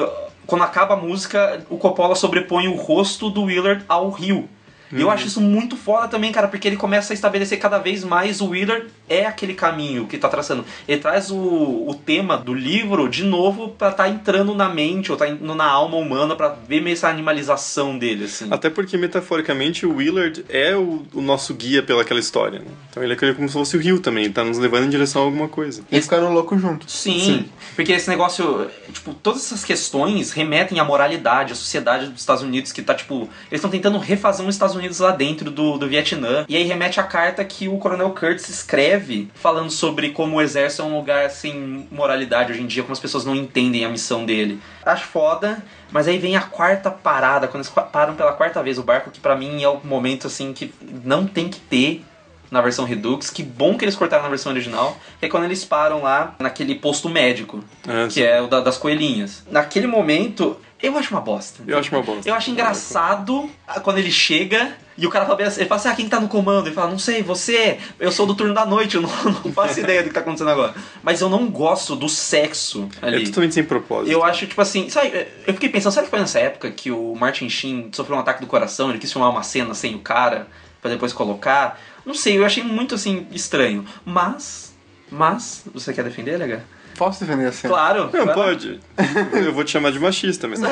quando acaba a música, o Coppola sobrepõe o rosto do Willard ao rio. E eu acho isso muito foda também, cara, porque ele começa a estabelecer cada vez mais o Willard é aquele caminho que tá traçando. Ele traz o, o tema do livro de novo pra tá entrando na mente ou tá indo na alma humana pra ver meio essa animalização dele, assim. Até porque, metaforicamente, o Willard é o, o nosso guia pelaquela história. Né? Então ele é aquele como se fosse o rio também, ele tá nos levando em direção a alguma coisa. E ficaram loucos juntos. Sim, porque esse negócio, tipo, todas essas questões remetem à moralidade, à sociedade dos Estados Unidos que tá, tipo, eles estão tentando refazer os Estados Unidos lá dentro do, do Vietnã. E aí remete à carta que o Coronel Curtis escreve falando sobre como o exército é um lugar sem moralidade hoje em dia, como as pessoas não entendem a missão dele. Acho foda, mas aí vem a quarta parada, quando eles param pela quarta vez o barco, que pra mim é o momento assim que não tem que ter na versão Redux. Que bom que eles cortaram na versão original. Que é quando eles param lá naquele posto médico, Ah, que sim. é o da- das coelhinhas. Naquele momento, eu acho uma bosta. Eu acho uma bosta. Eu acho engraçado quando ele chega e o cara fala, assim- ele fala assim, ah, quem tá no comando? Ele fala, não sei, você, eu sou do turno da noite, eu não, não faço ideia do que tá acontecendo agora. Mas eu não gosto do sexo É ali. totalmente sem propósito. Eu acho, tipo assim, sabe, eu fiquei pensando, será que foi nessa época que o Martin Sheen sofreu um ataque do coração, ele quis filmar uma cena sem o cara, pra depois colocar? Não sei, eu achei muito, assim, estranho. Mas, mas, você quer defender, Lega? Posso defender a cena? Claro. Não, lá. pode. Eu vou te chamar de machista, mas. Não,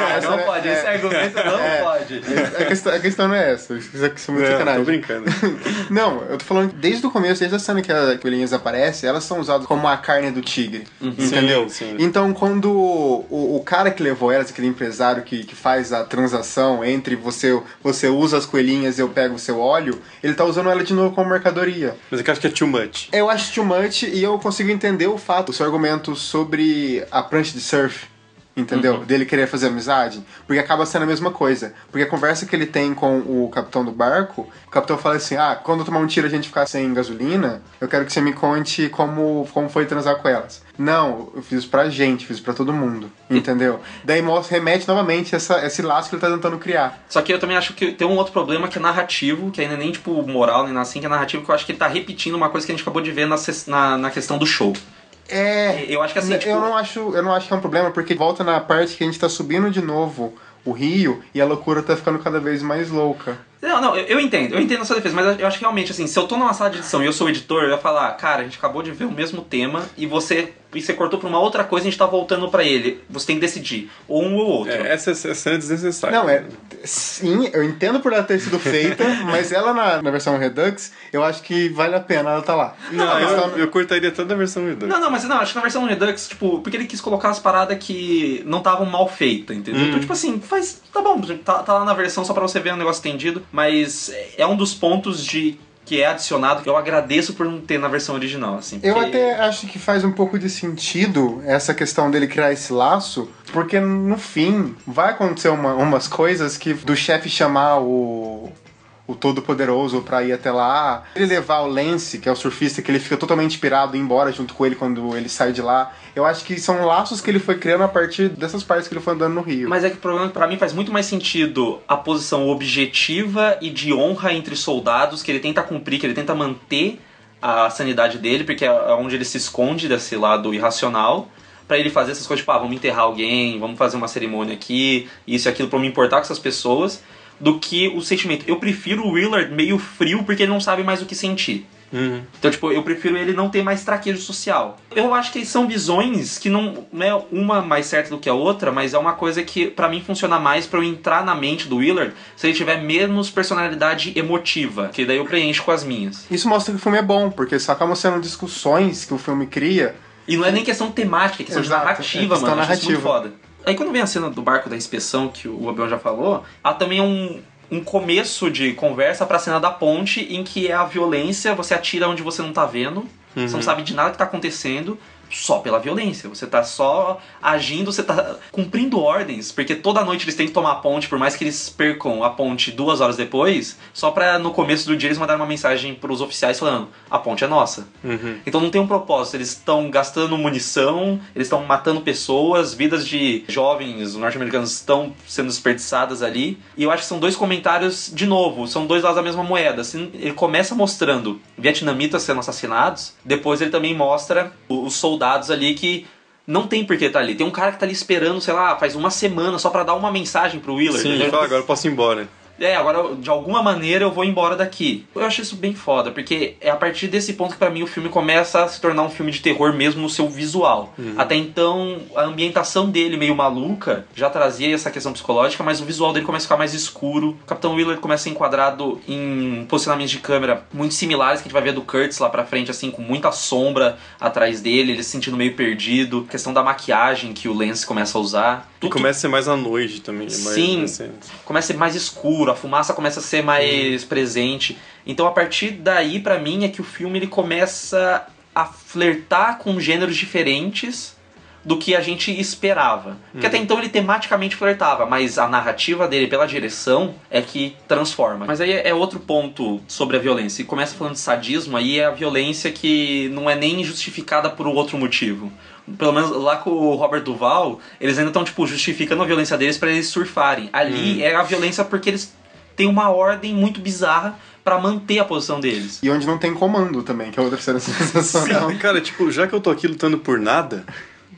essa não é- pode, é- esse argumento não é. pode. A questão, a questão não é essa. Isso aqui são muito Não, sacanagem. tô brincando. Não, eu tô falando que desde o começo, desde a cena que as coelhinhas aparecem, elas são usadas como a carne do tigre. Entendeu? Sim, sim. Então, quando o, o cara que levou elas, aquele empresário que, que faz a transação entre você, você usa as coelhinhas e eu pego o seu óleo, ele tá usando ela de novo como mercadoria. Mas eu acho que é too much. Eu acho too much e eu consigo entender o fato, o seu argumento sobre a prancha de surf. Entendeu? Dele querer fazer amizade. Porque acaba sendo a mesma coisa. Porque a conversa que ele tem com o capitão do barco, o capitão fala assim: Ah, quando eu tomar um tiro a gente ficar sem gasolina, eu quero que você me conte como, como foi transar com elas. Não, eu fiz pra gente, fiz pra todo mundo. Entendeu? Daí mostra, remete novamente essa, esse laço que ele tá tentando criar. Só que eu também acho que tem um outro problema que é narrativo, que ainda nem tipo moral nem assim, que é narrativo, que eu acho que ele tá repetindo uma coisa que a gente acabou de ver na, na, na questão do show. É. Eu acho que assim, eu, tipo- não acho, eu não acho que é um problema, porque volta na parte que a gente tá subindo de novo o rio e a loucura tá ficando cada vez mais louca. Não, não, eu, eu entendo, eu entendo a sua defesa, mas eu acho que realmente, assim, se eu tô numa sala de edição e eu sou editor, eu ia falar, cara, a gente acabou de ver o mesmo tema e você, e você cortou pra uma outra coisa e a gente tá voltando pra ele. Você tem que decidir, ou um ou outro. É, essa, essa cena é desnecessária. Não, é. Sim, eu entendo por ela ter sido feita, mas ela na, na versão Redux, eu acho que vale a pena ela tá lá. Não, A eu, questão- eu cortaria toda a versão Redux. Não, não, mas não, acho que na versão Redux, tipo, porque ele quis colocar as paradas que não estavam mal feitas, entendeu? Então, tipo assim, faz. Tá bom, tá, tá lá na versão só pra você ver o negócio tendido, mas é um dos pontos de que é adicionado que eu agradeço por não ter na versão original, assim. Eu porque- até acho que faz um pouco de sentido essa questão dele criar esse laço, porque no fim vai acontecer uma- umas coisas que do chefe chamar o, o Todo-Poderoso pra ir até lá. Ele levar o Lance, que é o surfista, que ele fica totalmente inspirado e ir embora junto com ele quando ele sai de lá. Eu acho que são laços que ele foi criando a partir dessas partes que ele foi andando no Rio. Mas é que o problema, pra mim, faz muito mais sentido a posição objetiva e de honra entre soldados que ele tenta cumprir, que ele tenta manter a sanidade dele, porque é onde ele se esconde desse lado irracional. Pra ele fazer essas coisas, tipo, ah, vamos enterrar alguém, vamos fazer uma cerimônia aqui, isso e aquilo, eu me importar com essas pessoas, do que o sentimento. Eu prefiro o Willard meio frio porque ele não sabe mais o que sentir. Uhum. Então, tipo, eu prefiro ele não ter mais traquejo social. Eu acho que são visões que não, não é uma mais certa do que a outra, mas é uma coisa que pra mim funciona mais pra eu entrar na mente do Willard se ele tiver menos personalidade emotiva, que daí eu preencho com as minhas. Isso mostra que o filme é bom, porque só acaba sendo discussões que o filme cria. E não é nem questão temática, é questão Exato, de narrativa, é questão mano. Isso muito narrativa. foda. Aí quando vem a cena do barco da inspeção, que o Abel já falou, há também um, um começo de conversa pra cena da ponte, em que é a violência, você atira onde você não tá vendo, você não sabe de nada que tá acontecendo, só pela violência. Você tá só agindo, você tá cumprindo ordens, porque toda noite eles têm que tomar a ponte, por mais que eles percam a ponte duas horas depois, só pra no começo do dia eles mandarem uma mensagem pros oficiais falando: a ponte é nossa. Então não tem um propósito, eles estão gastando munição, eles estão matando pessoas, vidas de jovens norte-americanos estão sendo desperdiçadas ali. E eu acho que são dois comentários, de novo, são dois lados da mesma moeda. Assim, ele começa mostrando vietnamitas sendo assassinados, depois ele também mostra o- os soldados ali que não tem por que estar ali. Tem um cara que tá ali esperando, sei lá, faz uma semana só pra dar uma mensagem pro Willard. Sim, entendeu? fala, agora eu posso ir embora. É, agora de alguma maneira eu vou embora daqui. Eu acho isso bem foda, porque é a partir desse ponto que pra mim o filme começa a se tornar um filme de terror mesmo no seu visual. Até então, a ambientação dele meio maluca já trazia essa questão psicológica, mas o visual dele começa a ficar mais escuro. O Capitão Willard começa a ser enquadrado em posicionamentos de câmera muito similares que a gente vai ver do Kurtz lá pra frente, assim, com muita sombra atrás dele, ele se sentindo meio perdido. A questão da maquiagem que o Lance começa a usar. E começa a ser mais à noite também. Sim. assim. começa a ser mais escuro, a fumaça começa a ser mais presente. Então a partir daí, pra mim, é que o filme ele começa a flertar com gêneros diferentes do que a gente esperava. Porque até então ele tematicamente flertava, mas a narrativa dele pela direção é que transforma. Mas aí é outro ponto sobre a violência. E começa falando de sadismo, aí é a violência que não é nem justificada por outro motivo. Pelo menos lá com o Robert Duval, eles ainda estão tipo justificando a violência deles pra eles surfarem. Ali é a violência porque eles têm uma ordem muito bizarra pra manter a posição deles. E onde não tem comando também, que é outra cena sensacional. Sim, cara, tipo, já que eu tô aqui lutando por nada,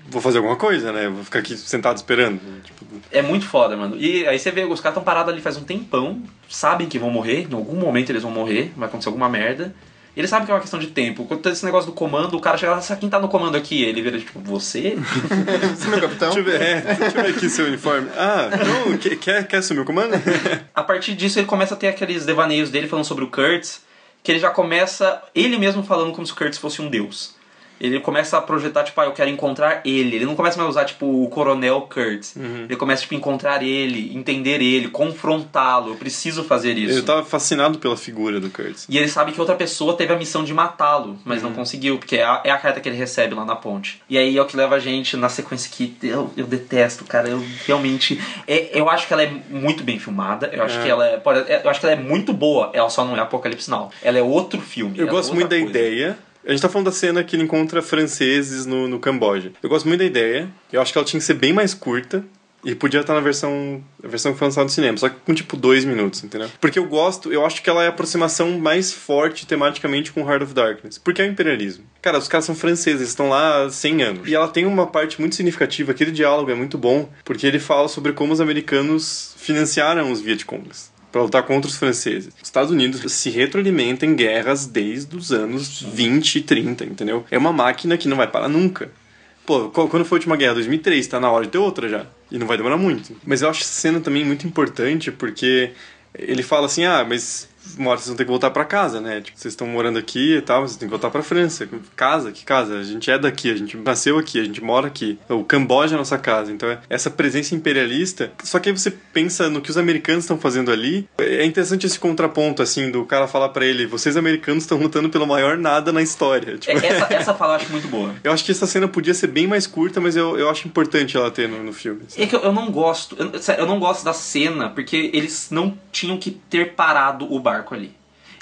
vou fazer alguma coisa, né? Vou ficar aqui sentado esperando. Tipo, É muito foda, mano. E aí você vê, os caras estão parados ali faz um tempão, sabem que vão morrer, em algum momento eles vão morrer, vai acontecer alguma merda. E eles sabem que é uma questão de tempo. Quando tem esse negócio do comando, o cara chega lá, sabe quem tá no comando aqui? Ele vira tipo, você? Você, meu capitão? deixa eu ver, é, deixa eu ver aqui seu uniforme. Ah, não, que- quer, quer assumir o comando? a partir disso ele começa a ter aqueles devaneios dele falando sobre o Kurtz, que ele já começa ele mesmo falando como se o Kurtz fosse um deus. Ele começa a projetar, tipo, ah, eu quero encontrar ele. Ele não começa mais a usar, tipo, o coronel Kurtz. Ele começa, tipo, a encontrar ele, entender ele, confrontá-lo. Eu preciso fazer isso. Eu tava fascinado pela figura do Kurtz. E ele sabe que outra pessoa teve a missão de matá-lo, mas não conseguiu, porque é a, é a carta que ele recebe lá na ponte. E aí é o que leva a gente na sequência que eu, eu detesto, cara. Eu realmente. é- eu acho que ela é muito bem filmada. Eu acho É. que ela é, pode- é- Eu acho que ela é muito boa. Ela só não é Apocalipse Now. Ela é outro filme. Eu é gosto muito da coisa. ideia. A gente tá falando da cena que ele encontra franceses no, no Camboja. Eu gosto muito da ideia. Eu acho que ela tinha que ser bem mais curta. E podia estar na versão, a versão que foi lançada no cinema, só que com tipo dois minutos, entendeu? Porque eu gosto, eu acho que ela é a aproximação mais forte tematicamente com Heart of Darkness. Porque é o imperialismo. Cara, os caras são franceses, estão lá há 100 anos. E ela tem uma parte muito significativa, aquele diálogo é muito bom, porque ele fala sobre como os americanos financiaram os Vietcongs para lutar contra os franceses. Os Estados Unidos se retroalimenta em guerras desde os anos 20 e 30, entendeu? É uma máquina que não vai parar nunca. Pô, qu- quando foi a última guerra? 2003, tá na hora de ter outra já. E não vai demorar muito. Mas eu acho essa cena também muito importante porque ele fala assim: ah, mas uma hora vocês vão ter que voltar pra casa, né? Tipo, vocês estão morando aqui e tal, vocês têm que voltar pra França. Casa? Que casa? A gente é daqui, a gente nasceu aqui, a gente mora aqui. O Camboja é a nossa casa. Então, é essa presença imperialista. Só que aí você pensa no que os americanos estão fazendo ali. É interessante esse contraponto, assim, do cara falar pra ele: vocês americanos estão lutando pelo maior nada na história. Tipo, É, essa, essa fala eu acho muito boa. eu acho que essa cena podia ser bem mais curta, mas eu, eu acho importante ela ter no, no filme. É que eu, eu não gosto, eu, sério, eu não gosto da cena porque eles não tinham que ter parado o barco. Ali.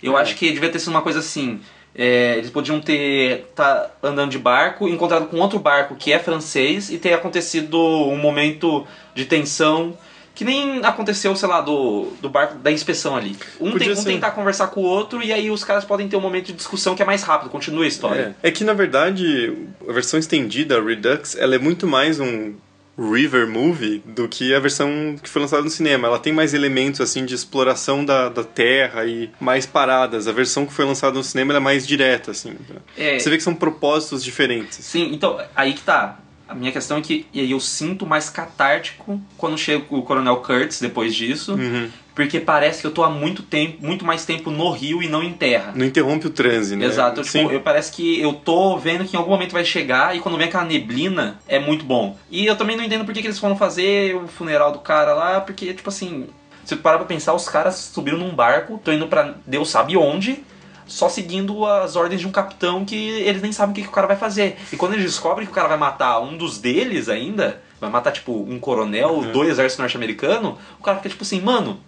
Eu acho que devia ter sido uma coisa assim. é, eles podiam ter tá andando de barco, encontrado com outro barco que é francês e ter acontecido um momento de tensão que nem aconteceu, sei lá, do, do barco da inspeção ali. Um, Podia tem, um tentar conversar com o outro e aí os caras podem ter um momento de discussão que é mais rápido, continua a história. É. É que na verdade a versão estendida, a Redux, ela é muito mais um river movie do que a versão que foi lançada no cinema. Ela tem mais elementos assim de exploração da, da terra e mais paradas. A versão que foi lançada no cinema é mais direta assim. É. Você vê que são propósitos diferentes. Sim, então, aí que tá. A minha questão é que eu sinto mais catártico quando chega o Coronel Kurtz depois disso, Uhum. Porque parece que eu tô há muito tempo, muito mais tempo no rio e não em terra. Não interrompe o transe, né? Exato, tipo, Sim. eu parece que eu tô vendo que em algum momento vai chegar e quando vem aquela neblina é muito bom. E eu também não entendo por que, que eles foram fazer o funeral do cara lá, porque, tipo assim, se tu parar pra pensar, os caras subiram num barco, estão indo pra Deus sabe onde, só seguindo as ordens de um capitão que eles nem sabem o que, que o cara vai fazer. E quando eles descobrem que o cara vai matar um dos deles ainda, vai matar, tipo, um coronel É. do exército norte-americano, o cara fica tipo assim, mano.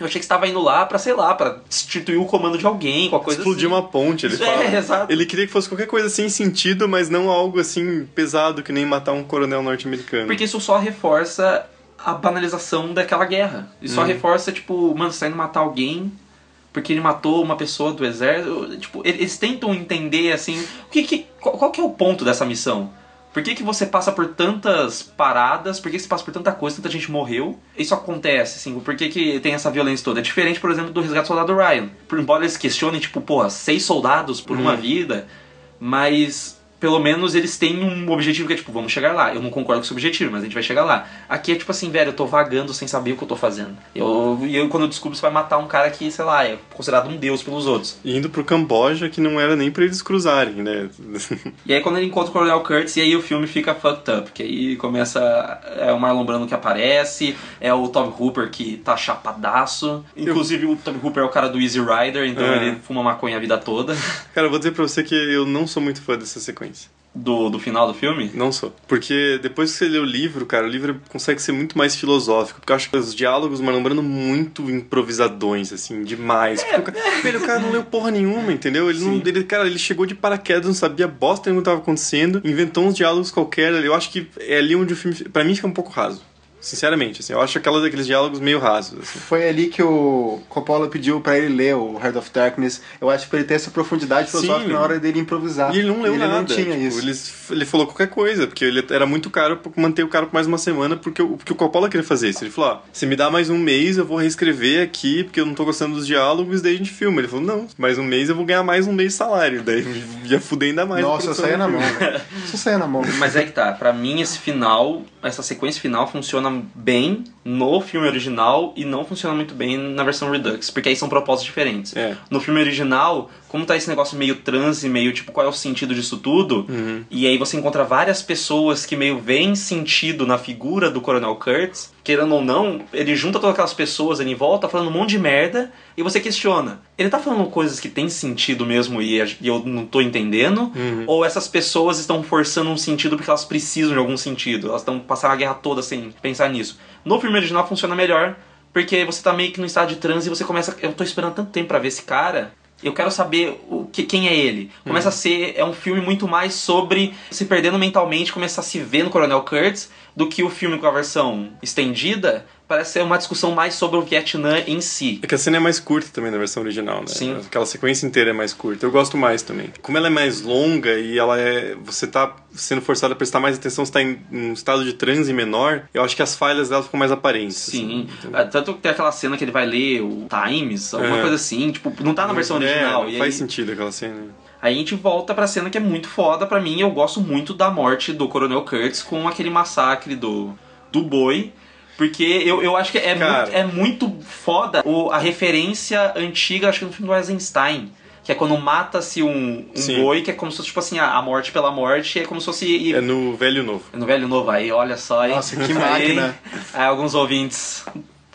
Eu achei que você tava indo lá pra, sei lá, pra destituir o comando de alguém, qualquer coisa Explodir assim. uma ponte, ele É, fala. exato. Ele queria que fosse qualquer coisa sem sentido, mas não algo assim pesado que nem matar um coronel norte-americano. Porque isso só reforça a banalização daquela guerra. E Uhum. só reforça, tipo, mano, você tá indo matar alguém porque ele matou uma pessoa do exército. Tipo, eles tentam entender, assim, o que que, qual, qual que é o ponto dessa missão? Por que, que você passa por tantas paradas? Por que você passa por tanta coisa? Tanta gente morreu? Isso acontece, assim, por que, que tem essa violência toda? É diferente, por exemplo, do resgate do soldado Ryan. Por, embora eles questionem, tipo, porra, seis soldados por Uhum. uma vida, mas pelo menos eles têm um objetivo que é tipo, vamos chegar lá. Eu não concordo com esse objetivo, mas a gente vai chegar lá. Aqui é tipo assim, velho, eu tô vagando sem saber o que eu tô fazendo. Eu, e eu, quando eu descubro, você vai matar um cara que, sei lá, é considerado um deus pelos outros. E indo pro Camboja, que não era nem pra eles cruzarem, né? E aí quando ele encontra o Coronel Kurtz, e aí o filme fica fucked up. Que aí começa. É o Marlon Brando que aparece, é o Tom Hooper que tá chapadaço. Inclusive o Tom Hooper é o cara do Easy Rider, então É. ele fuma maconha a vida toda. Cara, eu vou dizer pra você que eu não sou muito fã dessa sequência. Do, do final do filme. Não sou. Porque depois que você lê o livro, cara, o livro consegue ser muito mais filosófico. Porque eu acho que os diálogos, mano, lembrando muito improvisadões, assim, demais. Porque o cara, velho, o cara não leu porra nenhuma, entendeu? Ele não. Ele, cara, ele chegou de paraquedas, não sabia bosta nenhuma que tava acontecendo, inventou uns diálogos qualquer. Eu acho que é ali onde o filme, pra mim, fica um pouco raso. Sinceramente, assim, eu acho aquela daqueles diálogos meio rasos, assim. Foi ali que o Coppola pediu pra ele ler o Heart of Darkness. Eu acho que pra ele ter essa profundidade filosófica Sim. na hora dele improvisar. E ele não leu ele nada. não tinha tipo, isso. Ele, ele falou qualquer coisa, porque ele era muito caro pra manter o cara por mais uma semana, porque, o- porque o Coppola queria fazer isso. Ele falou: ó, se me dá mais um mês, eu vou reescrever aqui, porque eu não tô gostando dos diálogos, daí a gente filma. Ele falou: não, mais um mês eu vou ganhar mais um mês de salário. Daí ia fuder ainda mais. Nossa, eu saía na mão, saía na mão. Mas é que tá, pra mim esse final, essa sequência final funciona bem no filme original e não funciona muito bem na versão Redux, porque aí são propósitos diferentes. É. No filme original, como tá esse negócio meio transe, meio tipo, qual é o sentido disso tudo? Uhum. E aí você encontra várias pessoas que meio veem sentido na figura do Coronel Kurtz, querendo ou não, ele junta todas aquelas pessoas ali em volta falando um monte de merda, e você questiona, ele tá falando coisas que tem sentido mesmo e, e eu não tô entendendo? Uhum. Ou essas pessoas estão forçando um sentido porque elas precisam de algum sentido? Elas estão passando a guerra toda sem pensar nisso. No filme original funciona melhor, porque você tá meio que no estado de transe e você começa. Eu tô esperando tanto tempo pra ver esse cara. Eu quero saber o que, quem é ele. Começa a ser. É um filme muito mais sobre se perdendo mentalmente, começar a se ver no Coronel Kurtz, do que o filme com a versão estendida. Parece ser uma discussão mais sobre o Vietnã em si. É que a cena é mais curta também na versão original, né? Sim. Aquela sequência inteira é mais curta. Eu gosto mais também. Como ela é mais longa e ela é. Você tá sendo forçado a prestar mais atenção, você tá em um estado de transe menor, eu acho que as falhas dela ficam mais aparentes. Sim, assim, Ah, tanto que tem aquela cena que ele vai ler o Times, alguma É. coisa assim, tipo, não tá na versão É, original. não faz aí, sentido aquela cena. aí a gente volta pra cena que é muito foda pra mim. Eu gosto muito da morte do Coronel Kurtz com aquele massacre do, do boi. Porque eu, eu acho que é, muito, é muito foda o, a referência antiga, acho que no filme do Eisenstein. Que é quando mata-se um, um boi, que é como se fosse, tipo assim, a, a morte pela morte, é como se fosse. e- É no Velho Novo. no Velho Novo aí, olha só, hein? Nossa, que Aí, máquina. aí alguns ouvintes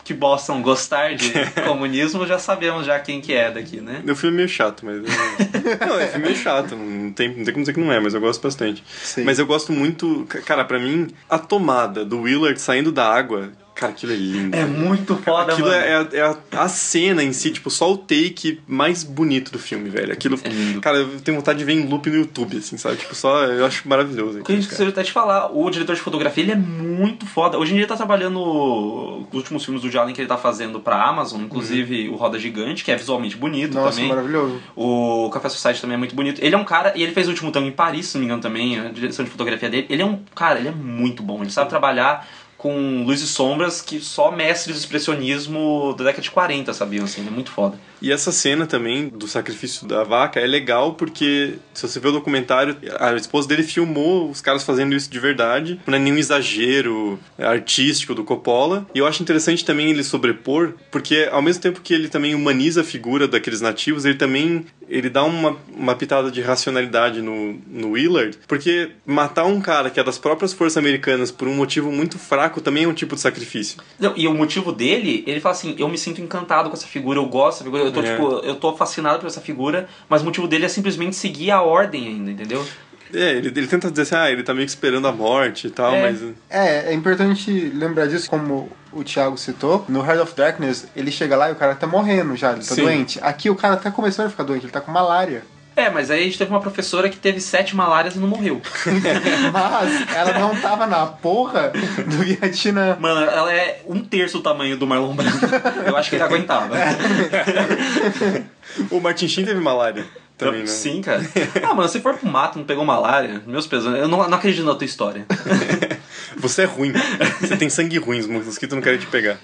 que possam gostar de comunismo já sabemos já quem que é daqui, né? O filme é meio chato, mas. não, é filme meio chato. Não tem, não tem como dizer que não é, mas eu gosto bastante. Sim. Mas eu gosto muito. ca- Cara, pra mim, a tomada do Willard saindo da água Cara, aquilo é lindo. É muito foda, Aquilo mano. é, a, é a, a cena em si, tipo, só o take mais bonito do filme, velho. Aquilo, É lindo. cara, eu tenho vontade de ver em loop no YouTube, assim, sabe? Tipo, só, eu acho maravilhoso. O que a gente aquilo, esqueceu até de falar, o diretor de fotografia, ele é muito foda. Hoje em dia ele tá trabalhando os últimos filmes do Jalen que ele tá fazendo pra Amazon, inclusive o Roda Gigante, que é visualmente bonito Nossa, também. maravilhoso. O Café Society também é muito bonito. Ele é um cara, e ele fez o último tango em Paris, se não me engano também, a direção de fotografia dele. Ele é um cara, ele é muito bom. Ele sabe trabalhar com luz e sombras que só mestres do expressionismo da década de 40 sabiam, assim. É muito foda. E essa cena também do sacrifício da vaca é legal porque, se você vê o documentário, a esposa dele filmou os caras fazendo isso de verdade. Não é nenhum exagero artístico do Coppola. E eu acho interessante também ele sobrepor, porque ao mesmo tempo que ele também humaniza a figura daqueles nativos, ele também ele dá uma, uma pitada de racionalidade no, no Willard. Porque matar um cara que é das próprias forças americanas por um motivo muito fraco também é um tipo de sacrifício. Não, e o motivo dele, ele fala assim, eu me sinto encantado com essa figura, eu gosto dessa figura, eu tô, É. tipo, eu tô fascinado por essa figura, mas o motivo dele é simplesmente seguir a ordem ainda, entendeu? É, ele, ele tenta dizer assim, ah, ele tá meio que esperando a morte e tal, É. mas. É, é importante lembrar disso, como o Thiago citou. No Heart of Darkness, ele chega lá e o cara tá morrendo já, ele tá Sim. doente. Aqui o cara tá começando a ficar doente, ele tá com malária. É, mas aí a gente teve uma professora que teve sete malárias e não morreu. Mas ela não tava na porra do Vietnã. Mano, ela é um terço do tamanho do Marlon Brando. Eu acho que ele aguentava. O Martin Sheen teve malária também, né? Sim, cara. Ah, mano, se for pro mato não pegou malária, meus pesos, eu não, não acredito na tua história. Você é ruim. Você tem sangue ruim, os mosquitos não querem te pegar.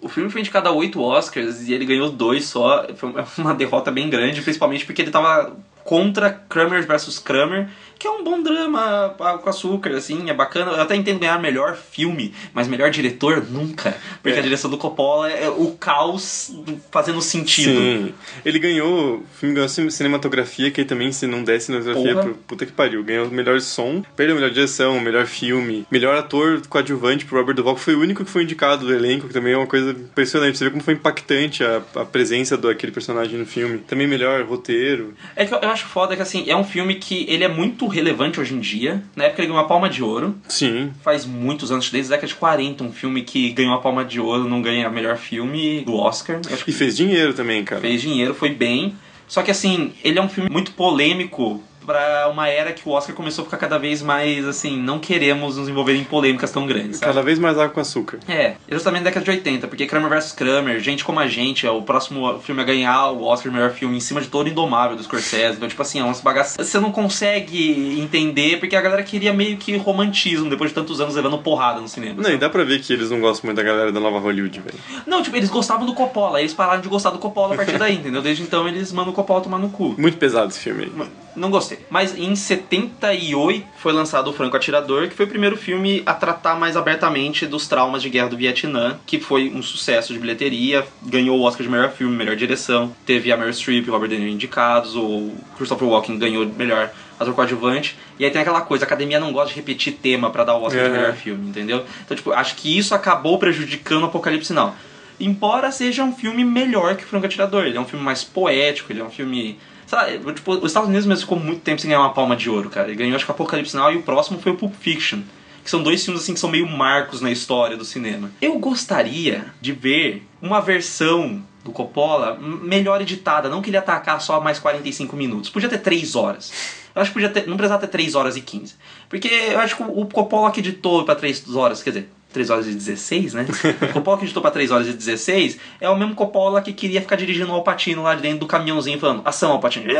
O filme foi indicado a oito Oscars e ele ganhou dois só. Foi uma derrota bem grande, principalmente porque ele tava contra Kramer vs Kramer, que é um bom drama com açúcar, assim, é bacana. Eu até entendo ganhar melhor filme, mas melhor diretor nunca. Porque É. a direção do Coppola é o caos fazendo sentido. Sim. Ele ganhou. O filme ganhou cin- cinematografia, que aí também, se não desse cinematografia, Porra. puta que pariu. Ganhou melhor som, perdeu melhor direção, melhor filme, melhor ator coadjuvante pro Robert Duvall, que foi o único que foi indicado do elenco, que também é uma coisa impressionante. Você vê como foi impactante a, a presença daquele personagem no filme. Também melhor roteiro. É que eu, eu acho foda que assim, é um filme que ele é muito relevante hoje em dia. Na época ele ganhou uma palma de ouro. Sim. Faz muitos anos, desde a década de 40, um filme que ganhou a palma de ouro, não ganha melhor filme do Oscar. E fez dinheiro também, cara. fez dinheiro, foi bem. Só que assim, ele é um filme muito polêmico pra uma era que o Oscar começou a ficar cada vez mais assim, não queremos nos envolver em polêmicas tão grandes, sabe? Cada vez mais água com açúcar. É, justamente na década de 80, porque Kramer vs Kramer, Gente Como a Gente, é o próximo filme a ganhar o Oscar melhor filme em cima de todo Indomável do Scorsese. Então, tipo assim, é umas bagaças. Você não consegue entender porque a galera queria meio que romantismo depois de tantos anos levando porrada no cinema. Não, e dá pra ver que eles não gostam muito da galera da nova Hollywood, velho. Não, tipo, eles gostavam do Coppola, aí eles pararam de gostar do Coppola a partir daí, entendeu? Desde então eles mandam o Coppola tomar no cu. Muito pesado esse filme aí. Não gostei. Mas em 78 foi lançado o Franco Atirador, que foi o primeiro filme a tratar mais abertamente dos traumas de guerra do Vietnã, que foi um sucesso de bilheteria, ganhou o Oscar de melhor filme, melhor direção, teve a Meryl Streep e Robert De Niro indicados, o Christopher Walken ganhou melhor ator coadjuvante, e aí tem aquela coisa, a academia não gosta de repetir tema pra dar o Oscar de melhor filme, entendeu? Então, tipo, acho que isso acabou prejudicando o Apocalipse Now. Embora seja um filme melhor que o Franco Atirador, ele é um filme mais poético, ele é um filme Lá, tipo, os Estados Unidos mesmo ficou muito tempo sem ganhar uma palma de ouro, cara. Ele ganhou acho que Apocalipse Now e o próximo foi o Pulp Fiction. Que são dois filmes assim que são meio marcos na história do cinema. Eu gostaria de ver uma versão do Coppola melhor editada, não que ele atacar só mais 45 minutos. Podia ter 3 horas. Eu acho que podia ter, não precisava ter 3 horas e 15. Porque eu acho que o Coppola que editou pra 3 horas, quer dizer, 3 horas e 16, né? O Coppola que editou pra 3 horas e 16 é o mesmo Coppola que queria ficar dirigindo o Alpatino lá dentro do caminhãozinho falando, ação Alpatino.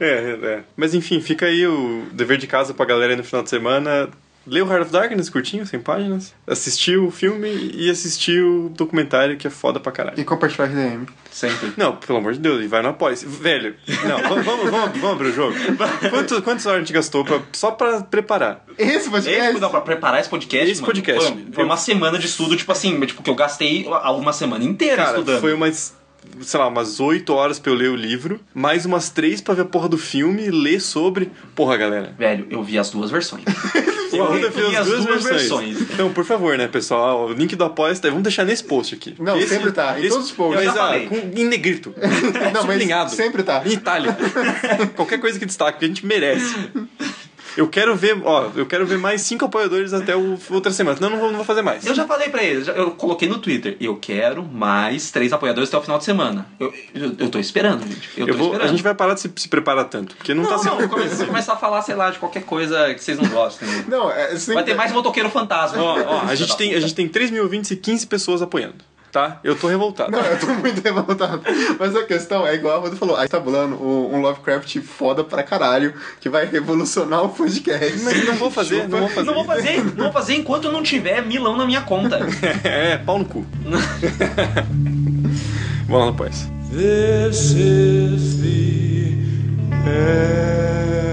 É, é. Mas enfim, fica aí o dever de casa pra galera aí no final de semana. O Heart of Darkness, curtinho, 100 páginas. Assistir o filme e assistir o documentário, que é foda pra caralho. E compartilhar RDM. Sempre. Não, pelo amor de Deus, e vai no apoio. Velho, não, vamos, vamos, vamos, vamos abrir o jogo. Quanto, quantas horas a gente gastou pra, só pra preparar? Esse podcast. Esse, não, pra preparar esse podcast, Esse mano, podcast. Foi, foi uma semana de estudo, tipo assim, tipo, que eu gastei uma semana inteira Cara, estudando. foi umas sei lá, umas 8 horas pra eu ler o livro, mais umas 3 pra ver a porra do filme, ler sobre. Porra, galera. Velho, eu vi as duas versões. Eu vi as duas versões. Então, por favor, né, pessoal? O link do apoia tá, vamos deixar nesse post aqui. Não, sempre tá, em todos os posts. Mas, ah, com, em negrito. Não, mas sempre tá. Em itálico. Qualquer coisa que destaque, que a gente merece. Eu quero ver, ó, eu quero ver mais cinco apoiadores até o, outra semana. Senão eu não vou, não vou fazer mais. Eu já falei pra eles, eu coloquei no Twitter, eu quero mais três apoiadores até o final de semana. Eu, eu, eu tô esperando, gente. Eu, Eu tô vou, esperando. a gente vai parar de se, se preparar tanto, porque não, Não, tá não, sendo. vou come- vou começar a falar, sei lá, de qualquer coisa que vocês não gostem. Não, é sempre... Vai ter mais motoqueiro fantasma. Ó, ó, a gente tem, a gente tem 3 mil ouvintes e 15 pessoas apoiando tá? Eu tô revoltado. Não, eu tô muito revoltado. Mas a questão é igual a você falou, aí tá bolando um Lovecraft foda pra caralho, que vai revolucionar o podcast. Mas não vou fazer, não vou fazer. Não vou fazer, não vou fazer enquanto não tiver milão na minha conta. é, pau no cu. Vamos lá, rapaz. This is the end.